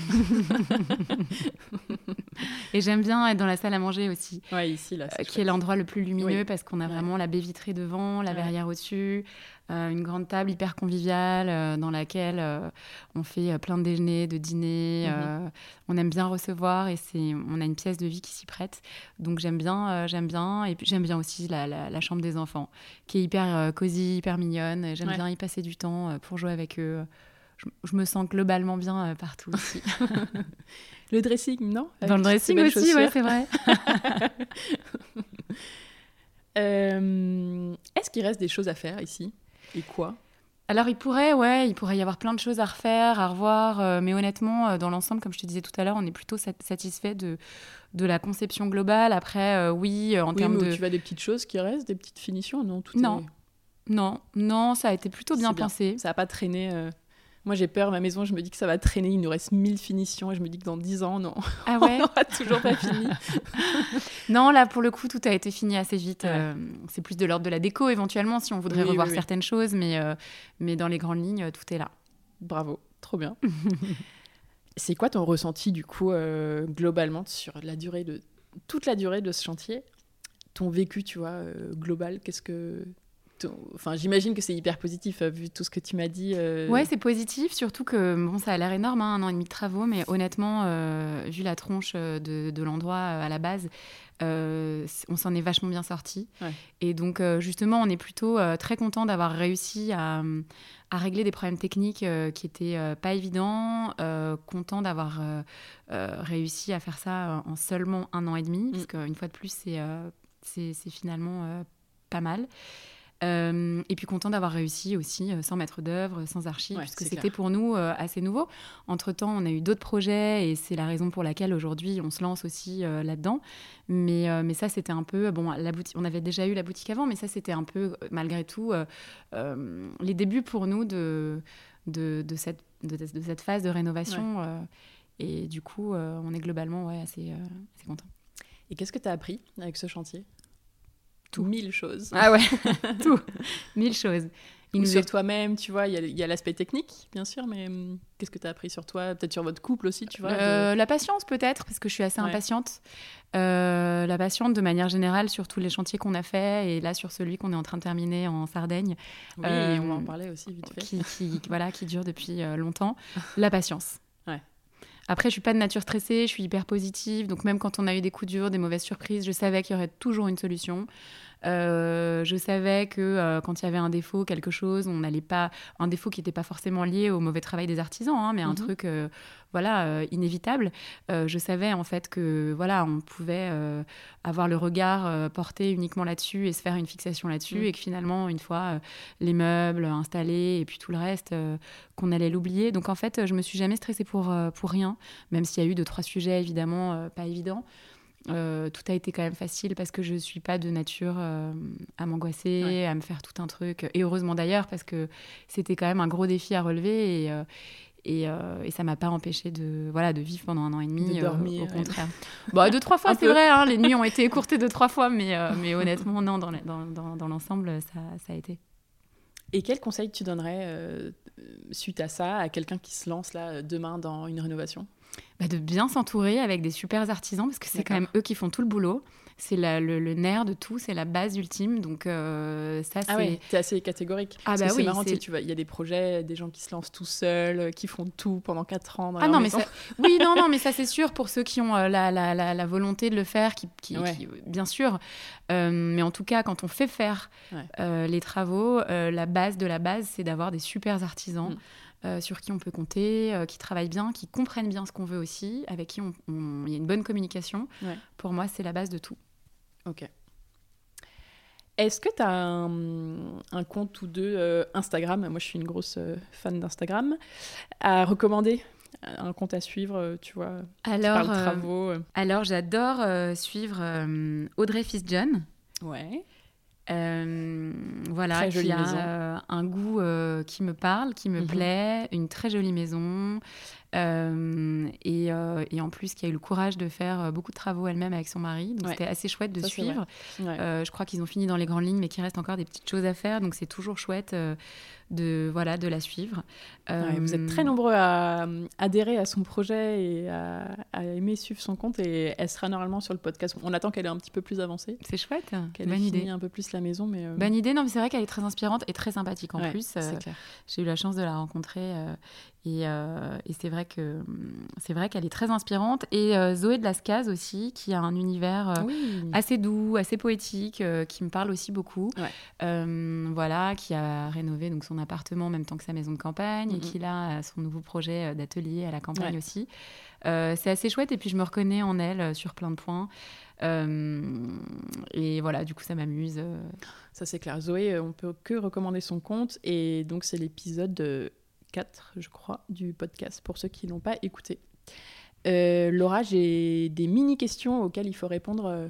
et j'aime bien être dans la salle à manger aussi. Ouais, ici, là. qui est l'endroit le plus lumineux parce qu'on a vraiment la baie vitrée devant, la verrière au-dessus. Euh, une grande table hyper conviviale euh, dans laquelle euh, on fait plein de déjeuners, de dîners. Mhm. on aime bien recevoir et c'est, on a une pièce de vie qui s'y prête. Donc j'aime bien, j'aime bien. Et puis j'aime bien aussi la, chambre des enfants, qui est hyper cosy, hyper mignonne. J'aime bien y passer du temps pour jouer avec eux. Je, me sens globalement bien partout ici. le dressing, non? Dans le dressing aussi, ouais, c'est vrai. Est-ce qu'il reste des choses à faire ici? Et quoi? Alors il pourrait, ouais, il pourrait y avoir plein de choses à refaire, à revoir, euh, mais honnêtement, euh, dans l'ensemble, comme je te disais tout à l'heure, on est plutôt satisfait de, de la conception globale. Après, euh, oui, en termes de... Tu vois des petites choses qui restent, des petites finitions, non? Tout Non, non, non, ça a été plutôt bien, pensé. Ça n'a pas traîné moi, j'ai peur, ma maison, je me dis que ça va traîner, il nous reste 1000 finitions, et je me dis que dans 10 ans, non, ah ouais on n'aura toujours pas fini. non, là, pour le coup, tout a été fini assez vite. Euh, c'est plus de l'ordre de la déco, éventuellement, si on voudrait revoir certaines choses, mais, euh, mais dans les grandes lignes, tout est là. Bravo, trop bien. c'est quoi ton ressenti, du coup, euh, globalement, sur la durée de toute la durée de ce chantier? Ton vécu, tu vois, global, qu'est-ce que Enfin, j'imagine que c'est hyper positif euh, vu tout ce que tu m'as dit. Euh. Ouais, c'est positif, surtout que bon, ça a l'air énorme, hein, un an et demi de travaux, mais honnêtement, euh, vu la tronche de, l'endroit à la base, on s'en est vachement bien sorti. Et donc, justement, on est plutôt très content d'avoir réussi à, régler des problèmes techniques qui étaient pas évidents, content d'avoir réussi à faire ça en seulement un an et demi, mm. parce qu'une fois de plus, c'est finalement pas mal. Euh, et puis content d'avoir réussi aussi euh, sans maître d'œuvre, sans archives, puisque c'était pour nous euh, assez nouveau. Entre-temps, on a eu d'autres projets et c'est la raison pour laquelle aujourd'hui on se lance aussi là-dedans. Mais, mais ça, c'était un peu... Bon, la boutique, on avait déjà eu la boutique avant, mais ça, c'était un peu, malgré tout, les débuts pour nous de, de, de, cette, de, cette phase de rénovation. et du coup, on est globalement ouais, assez, assez content. Et qu'est-ce que tu as appris avec ce chantier? Tout. Mille choses. Ah ouais, tout. Mille choses. Il sur toi-même, tu vois, il y a, l'aspect technique, bien sûr, mais hum, qu'est-ce que tu as appris sur toi? Peut-être sur votre couple aussi, tu vois euh, La patience, peut-être, parce que je suis assez impatiente. Euh, la patience, de manière générale, sur tous les chantiers qu'on a fait, et là, sur celui qu'on est en train de terminer en Sardaigne. Oui, euh, on en parlait aussi vite fait. Qui, voilà, qui dure depuis longtemps. La patience. Après, je suis pas de nature stressée, je suis hyper positive. Donc même quand on a eu des coups durs, des mauvaises surprises, je savais qu'il y aurait toujours une solution. Euh, je savais que euh, quand il y avait un défaut, quelque chose, on n'allait pas. Un défaut qui n'était pas forcément lié au mauvais travail des artisans, hein, mais un mhm. truc, euh, voilà, inévitable. je savais en fait que, voilà, on pouvait avoir le regard porté uniquement là-dessus et se faire une fixation là-dessus, mhm. et que finalement, une fois les meubles installés et puis tout le reste, qu'on allait l'oublier. Donc en fait, je me suis jamais stressée pour, pour rien, même s'il y a eu deux, trois sujets évidemment pas évidents. Euh, tout a été quand même facile parce que je ne suis pas de nature euh, à m'angoisser, à me faire tout un truc. Et heureusement d'ailleurs parce que c'était quand même un gros défi à relever et, euh, et, et, ça m'a pas empêché de, voilà, de vivre pendant un an et demi. De dormir. au contraire. bon, deux, trois fois, c'est vrai. Hein, les nuits ont été écourtées deux, trois fois, mais, mais honnêtement, non, dans, dans, dans, l'ensemble, ça, ça, a été. Et quel conseil tu donnerais suite à ça à quelqu'un qui se lance là demain dans une rénovation? Bah, de bien s'entourer avec des super artisans parce que c'est quand même eux qui font tout le boulot. C'est le, nerf de tout, c'est la base ultime. Donc euh, ça, ah c'est. Assez catégorique. Ah bah c'est marrant, tu vois, il y a des projets, des gens qui se lancent tout seuls, euh, qui font tout pendant 4 ans. Dans ah non, mais ça... oui, non, non, mais ça c'est sûr pour ceux qui ont euh, la, la, la, volonté de le faire, qui, qui, bien sûr. mais en tout cas, quand on fait faire les travaux, la base de la base, c'est d'avoir des super artisans. Mm. Euh, sur qui on peut compter, euh, qui travaillent bien, qui comprennent bien ce qu'on veut aussi, avec qui il y a une bonne communication. Pour moi, c'est la base de tout. Ok. Est-ce que tu as un, compte ou deux euh, Instagram? Moi, je suis une grosse fan d'Instagram. À recommander? Un compte à suivre, tu vois Alors, travaux. alors j'adore suivre Audrey Fisjohn. Ouais. Euh, voilà, qui a euh, un goût euh, qui me parle, qui me mhm. plaît, une très jolie maison, et, et, en plus, qui a eu le courage de faire beaucoup de travaux elle-même avec son mari. Donc c'était assez chouette de suivre. je crois qu'ils ont fini dans les grandes lignes, mais qu'il reste encore des petites choses à faire. Donc c'est toujours chouette de, voilà, de la suivre. vous êtes très nombreux à adhérer à son projet et à, aimer suivre son compte. Et elle sera normalement sur le podcast. On attend qu'elle ait un petit peu plus avancé. C'est chouette. Qu'elle ait idée. un peu plus la maison. Mais Bonne idée. Non, mais c'est vrai qu'elle est très inspirante et très sympathique en plus. J'ai eu la chance de la rencontrer. Euh, et, c'est vrai que c'est vrai qu'elle est très inspirante. Et euh, Zoé de Lascaz aussi, qui a un univers euh, assez doux, assez poétique, qui me parle aussi beaucoup. Voilà, qui a rénové donc son appartement en même temps que sa maison de campagne et qui a son nouveau projet d'atelier à la campagne aussi. c'est assez chouette et puis je me reconnais en elle sur plein de points. et voilà, du coup, ça m'amuse. Ça, c'est clair. Zoé, on peut que recommander son compte. Et donc, c'est l'épisode je crois, du podcast, pour ceux qui n'ont pas écouté. Euh, Laura, j'ai des mini-questions auxquelles il faut répondre euh,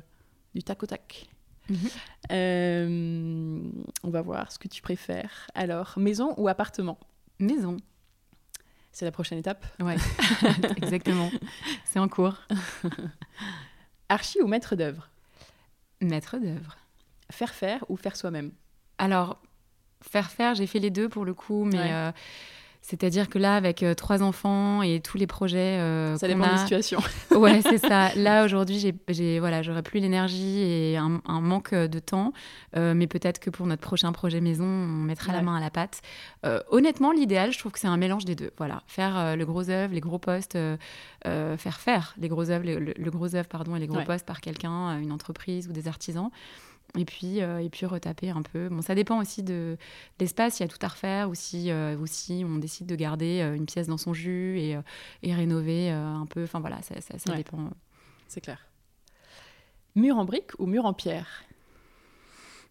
du tac au tac. Mhm. Euh, on va voir ce que tu préfères. Alors, maison ou appartement? Maison. C'est la prochaine étape Ouais, exactement. C'est en cours. Archi ou maître d'œuvre? Maître d'œuvre. Faire faire ou faire soi-même? Alors, faire faire, j'ai fait les deux pour le coup, mais c'est-à-dire que là, avec euh, trois enfants et tous les projets. Euh, ça dépend a... des situations. ouais, c'est ça. Là, aujourd'hui, j'ai, voilà, j'aurais plus l'énergie et un, manque de temps. Euh, mais peut-être que pour notre prochain projet maison, on mettra la main à la pâte. honnêtement, l'idéal, je trouve que c'est un mélange des deux. Voilà, faire le gros œuvre, les gros postes, faire faire les gros œuvres, le, gros œuvre, pardon, et les gros postes par quelqu'un, une entreprise ou des artisans. Et puis, euh, et puis retaper un peu. Bon, ça dépend aussi de l'espace, il y a tout à refaire, ou si, euh, on décide de garder euh, une pièce dans son jus et, et rénover un peu. Enfin voilà, ça, ça, dépend. C'est clair. Mur en brique ou mur en pierre?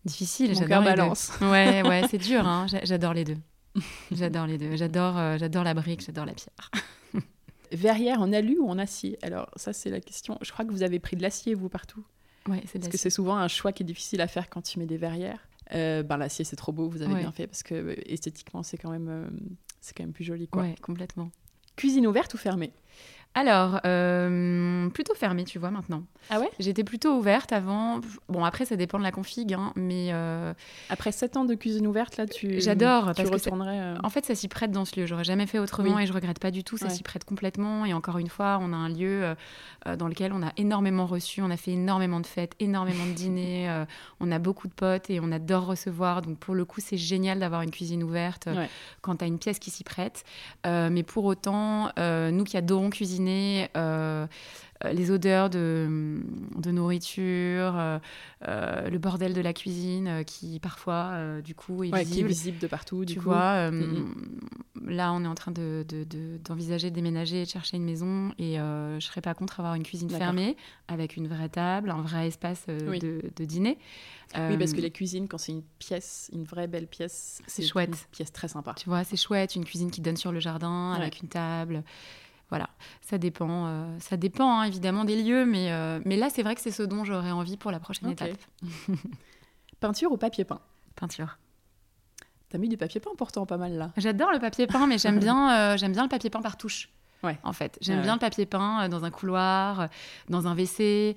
Difficile, j'adore les balance. deux. Ouais, ouais, c'est dur, hein. j'adore les deux. J'adore les deux. J'adore, j'adore la brique, j'adore la pierre. Verrière en alu ou en acier? Alors ça, c'est la question. Je crois que vous avez pris de l'acier, vous, partout. Ouais, c'est parce que c'est souvent un choix qui est difficile à faire quand tu mets des verrières. Euh, ben, l'acier c'est trop beau, vous avez bien fait parce que euh, esthétiquement c'est quand même euh, c'est quand même plus joli quoi. Ouais, complètement. Cuisine ouverte ou fermée? Alors, euh, plutôt fermée, tu vois, maintenant. Ah ouais? J'étais plutôt ouverte avant. Bon, après, ça dépend de la config, hein, mais... Euh, après 7 ans de cuisine ouverte, là, tu... J'adore, parce retournerais... Euh, en fait, ça s'y prête dans ce lieu. J'aurais jamais fait autrement et je regrette pas du tout. Ça s'y prête complètement. Et encore une fois, on a un lieu dans lequel on a énormément reçu. On a fait énormément de fêtes, énormément de dîners. on a beaucoup de potes et on adore recevoir. Donc, pour le coup, c'est génial d'avoir une cuisine ouverte quand tu as une pièce qui s'y prête. mais pour autant, nous qui adorons cuisiner, euh, les odeurs de, de nourriture, euh, euh, le bordel de la cuisine qui parfois, du coup, est visible. Qui est visible de partout, du tu vois. Là, on est en train d'envisager de, de, déménager et de chercher une maison et je serais pas contre avoir une cuisine fermée avec une vraie table, un vrai espace de, de, dîner. Oui, parce que les cuisines, quand c'est une pièce, une vraie belle pièce, c'est chouette. Une pièce très sympa. Tu vois, c'est chouette, une cuisine qui donne sur le jardin avec une table voilà, ça dépend, euh, ça dépend hein, évidemment des lieux, mais, euh, mais là, c'est vrai que c'est ce dont j'aurais envie pour la prochaine étape. Peinture ou papier peint? Peinture. T'as mis du papier peint pourtant pas mal là. J'adore le papier peint, mais j'aime bien, euh, j'aime bien le papier peint par touche. Ouais. En fait, j'aime bien le papier peint dans un couloir, dans un WC,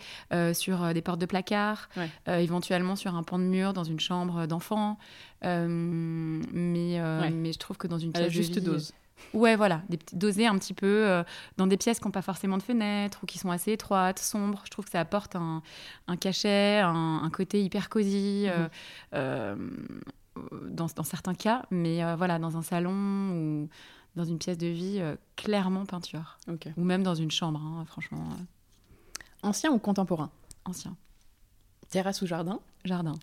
sur des portes de placard, éventuellement sur un pan de mur dans une chambre d'enfant. mais, mais je trouve que dans une pièce juste dose. Ouais, voilà, des un petit peu euh, dans des pièces qui n'ont pas forcément de fenêtres ou qui sont assez étroites, sombres. Je trouve que ça apporte un, cachet, un, côté hyper cosy euh, mhm. euh, dans, certains cas, mais voilà, dans un salon ou dans une pièce de vie, clairement peinture. Ou même dans une chambre, hein, franchement. Ancien ou contemporain? Ancien. Terrasse ou jardin? Jardin.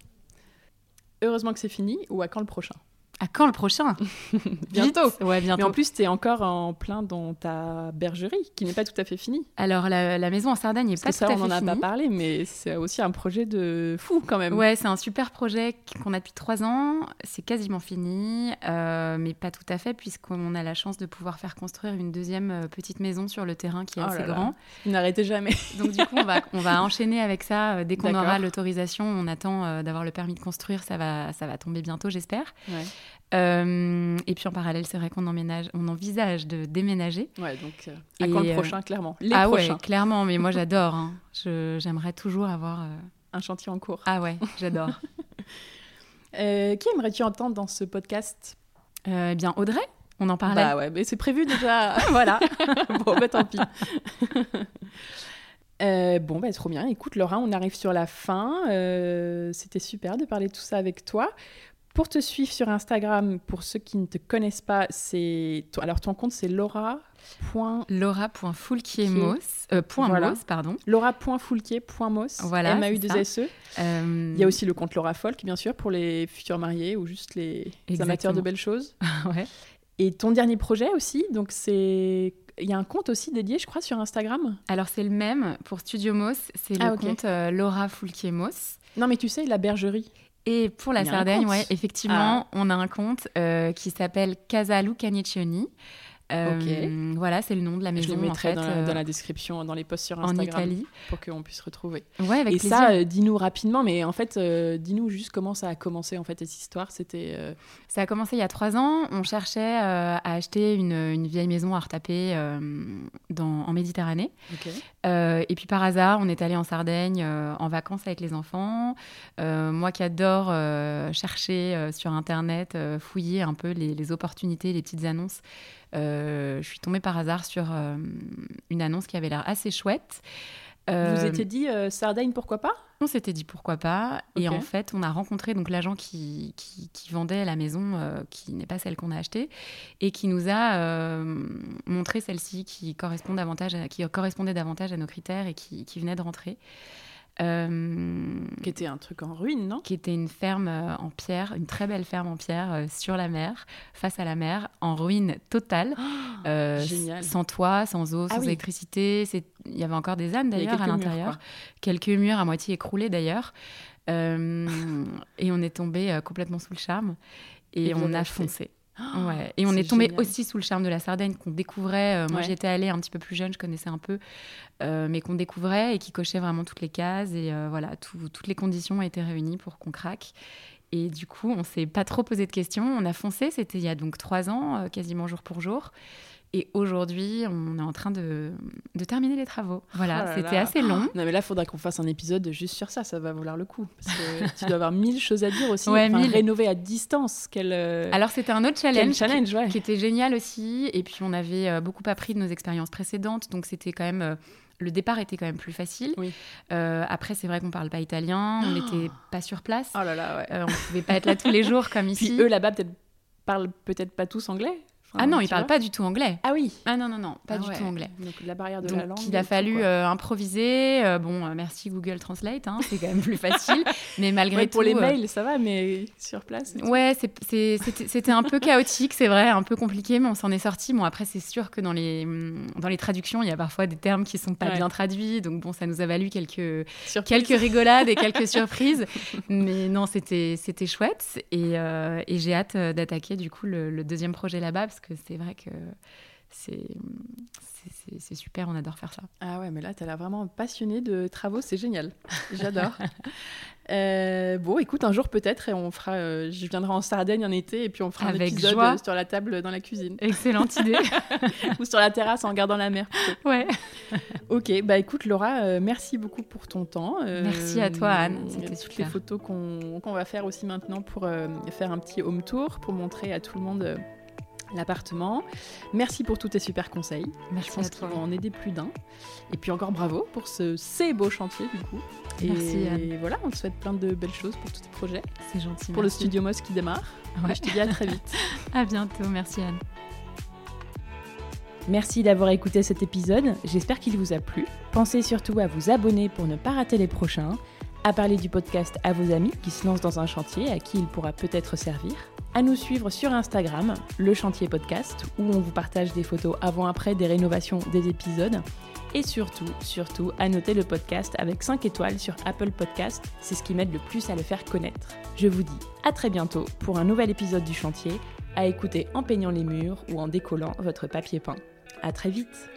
Heureusement que c'est fini ou à quand le prochain? À quand le prochain? Bientôt. Ouais, bientôt. Mais en plus, tu es encore en plein dans ta bergerie, qui n'est pas tout à fait finie. Alors, la, maison en Sardaigne n'est pas tout à fait finie. ça, on n'en a pas parlé, mais c'est aussi un projet de fou quand même. Ouais, c'est un super projet qu'on a depuis trois ans. C'est quasiment fini, euh, mais pas tout à fait, puisqu'on a la chance de pouvoir faire construire une deuxième euh, petite maison sur le terrain qui est oh assez grand. N'arrêtez jamais. Donc, du coup, on va, on va enchaîner avec ça. Euh, dès qu'on aura l'autorisation, on attend d'avoir le permis de construire. Ça va, ça va tomber bientôt, j'espère. Ouais. Et puis en parallèle, c'est vrai qu'on on envisage de déménager. Ouais, donc à quand le prochain, clairement? Les ah ouais, clairement, mais moi j'adore. Hein. J'aimerais toujours avoir un chantier en cours. Ah ouais, j'adore. Euh, qui aimerais-tu entendre dans ce podcast? Euh, Eh bien, Audrey, on en parlait. Bah ouais, mais c'est prévu déjà. voilà. bon, bah tant pis. Euh, bon, bah trop bien. Écoute, Laura, on arrive sur la fin. C'était super de parler de tout ça avec toi. Pour te suivre sur Instagram, pour ceux qui ne te connaissent pas, c'est alors ton compte c'est Laura. Laura.foulquier-mos, euh, pardon. Laura.foulquier.mos, voilà, M-A-U-2-S-E. Euh, Il y a aussi le compte Laura Folk, bien sûr, pour les futurs mariés ou juste les, amateurs de belles choses. ouais. Et ton dernier projet aussi, donc c'est il y a un compte aussi dédié, je crois, sur Instagram. Alors c'est le même pour Studio Mos, c'est le ah, compte euh, Laura Foulquier-Mos. Non mais tu sais, la bergerie. Et pour la Sardaigne, ouais, effectivement, ah. on a un compte euh, qui s'appelle Casa Lucanicioni. Euh, voilà, c'est le nom de la maison. Je le mettrai dans, euh, la, description, dans les posts sur Instagram. En Italie. Pour qu'on puisse retrouver. Ouais, avec Et ça, dis-nous rapidement, mais en fait, dis-nous juste comment ça a commencé, en fait, cette histoire. C'était. Ça a commencé il y a trois ans. On cherchait à acheter une, une, vieille maison à retaper dans, en Méditerranée. et puis par hasard, on est allé en Sardaigne en vacances avec les enfants. moi qui adore chercher sur Internet, fouiller un peu les, les opportunités, les petites annonces. Euh, je suis tombée par hasard sur euh, une annonce qui avait l'air assez chouette. Vous vous euh, étiez dit Sardaigne, pourquoi pas? On s'était dit pourquoi pas. Et en fait, on a rencontré donc l'agent qui, qui, vendait la maison, qui n'est pas celle qu'on a achetée, et qui nous a montré celle-ci qui, correspond davantage qui correspondait davantage à nos critères et qui, qui venait de rentrer. Euh, qui était un truc en ruine, non? Qui était une ferme euh, en pierre, une très belle ferme en pierre euh, sur la mer, face à la mer, en ruine totale, sans toit, sans eau, ah sans électricité. Il y avait encore des ânes d'ailleurs à l'intérieur, quelques murs à moitié écroulés d'ailleurs. et on est tombé complètement sous le charme. Et on a foncé. Ouais. Et on est, tombé aussi sous le charme de la Sardaigne qu'on découvrait. Euh, moi, j'étais allée un petit peu plus jeune, je connaissais un peu, euh, mais qu'on découvrait et qui cochait vraiment toutes les cases. Et euh, voilà, toutes les conditions étaient réunies pour qu'on craque. Et du coup, on s'est pas trop posé de questions. On a foncé. C'était il y a donc trois ans, quasiment jour pour jour. Et aujourd'hui, on est en train de, de terminer les travaux. Voilà, oh c'était assez long. Non, mais là, il faudra qu'on fasse un épisode juste sur ça. Ça va valoir le coup. Parce que tu dois avoir mille choses à dire aussi. Ouais, mille. Rénover à distance. Quel, euh, Alors, c'était un autre challenge, challenge qui, qui, était génial aussi. Et puis, on avait euh, beaucoup appris de nos expériences précédentes. Donc, c'était quand même. Euh, le départ était quand même plus facile. Oui. après, c'est vrai qu'on parle pas italien, on n'était pas sur place. Oh là là, ouais. on pouvait pas être là tous les jours comme ici. Puis eux là-bas peut-être parlent peut-être pas tous anglais ah non, il parle pas du tout anglais. Ah oui. Ah non non non, pas ah du tout anglais. Donc la barrière de la langue. Il a fallu euh, improviser. Euh, bon, euh, merci Google Translate, hein, c'est quand même plus facile. mais malgré tout. Pour les mails, ça va, mais sur place. Ouais, c'était un peu chaotique, c'est vrai, un peu compliqué, mais on s'en est sorti. Bon après, c'est sûr que dans les dans les traductions, il y a parfois des termes qui sont pas bien traduits, donc bon, ça nous a valu quelques quelques rigolades et quelques surprises. Mais non, c'était c'était chouette et, et j'ai hâte d'attaquer du coup le, le deuxième projet là-bas parce que c'est vrai que c'est super, on adore faire ça. Ah ouais, mais là, tu as l'air vraiment passionné de travaux, c'est génial. J'adore. Euh, bon, écoute, un jour peut-être, on fera, euh, je viendrai en Sardaigne en été, et puis on fera Avec un épisode joie. sur la table dans la cuisine. Excellente idée. Ou sur la terrasse en regardant la mer. Ouais. ok, bah écoute, Laura, euh, merci beaucoup pour ton temps. merci à toi, Anne. C'était toutes les photos qu'on va faire aussi maintenant pour faire un petit home tour, pour montrer à tout le monde l'appartement. Merci pour tous tes super conseils. Merci Je pense qu'ils vont en aider plus d'un. Et puis encore bravo pour ce ces beau chantier du coup. Merci. Et voilà, on te souhaite plein de belles choses pour tous tes projets. C'est gentil. Pour le studio Moss qui démarre. Je te dis à très vite. à bientôt. Merci Anne. Merci d'avoir écouté cet épisode. J'espère qu'il vous a plu. Pensez surtout à vous abonner pour ne pas rater les prochains, à parler du podcast à vos amis qui se lancent dans un chantier à qui il pourra peut-être servir à nous suivre sur Instagram, le chantier podcast, où on vous partage des photos avant-après des rénovations des épisodes. Et surtout, surtout, à noter le podcast avec 5 étoiles sur Apple Podcast, c'est ce qui m'aide le plus à le faire connaître. Je vous dis à très bientôt pour un nouvel épisode du chantier, à écouter en peignant les murs ou en décollant votre papier peint. À très vite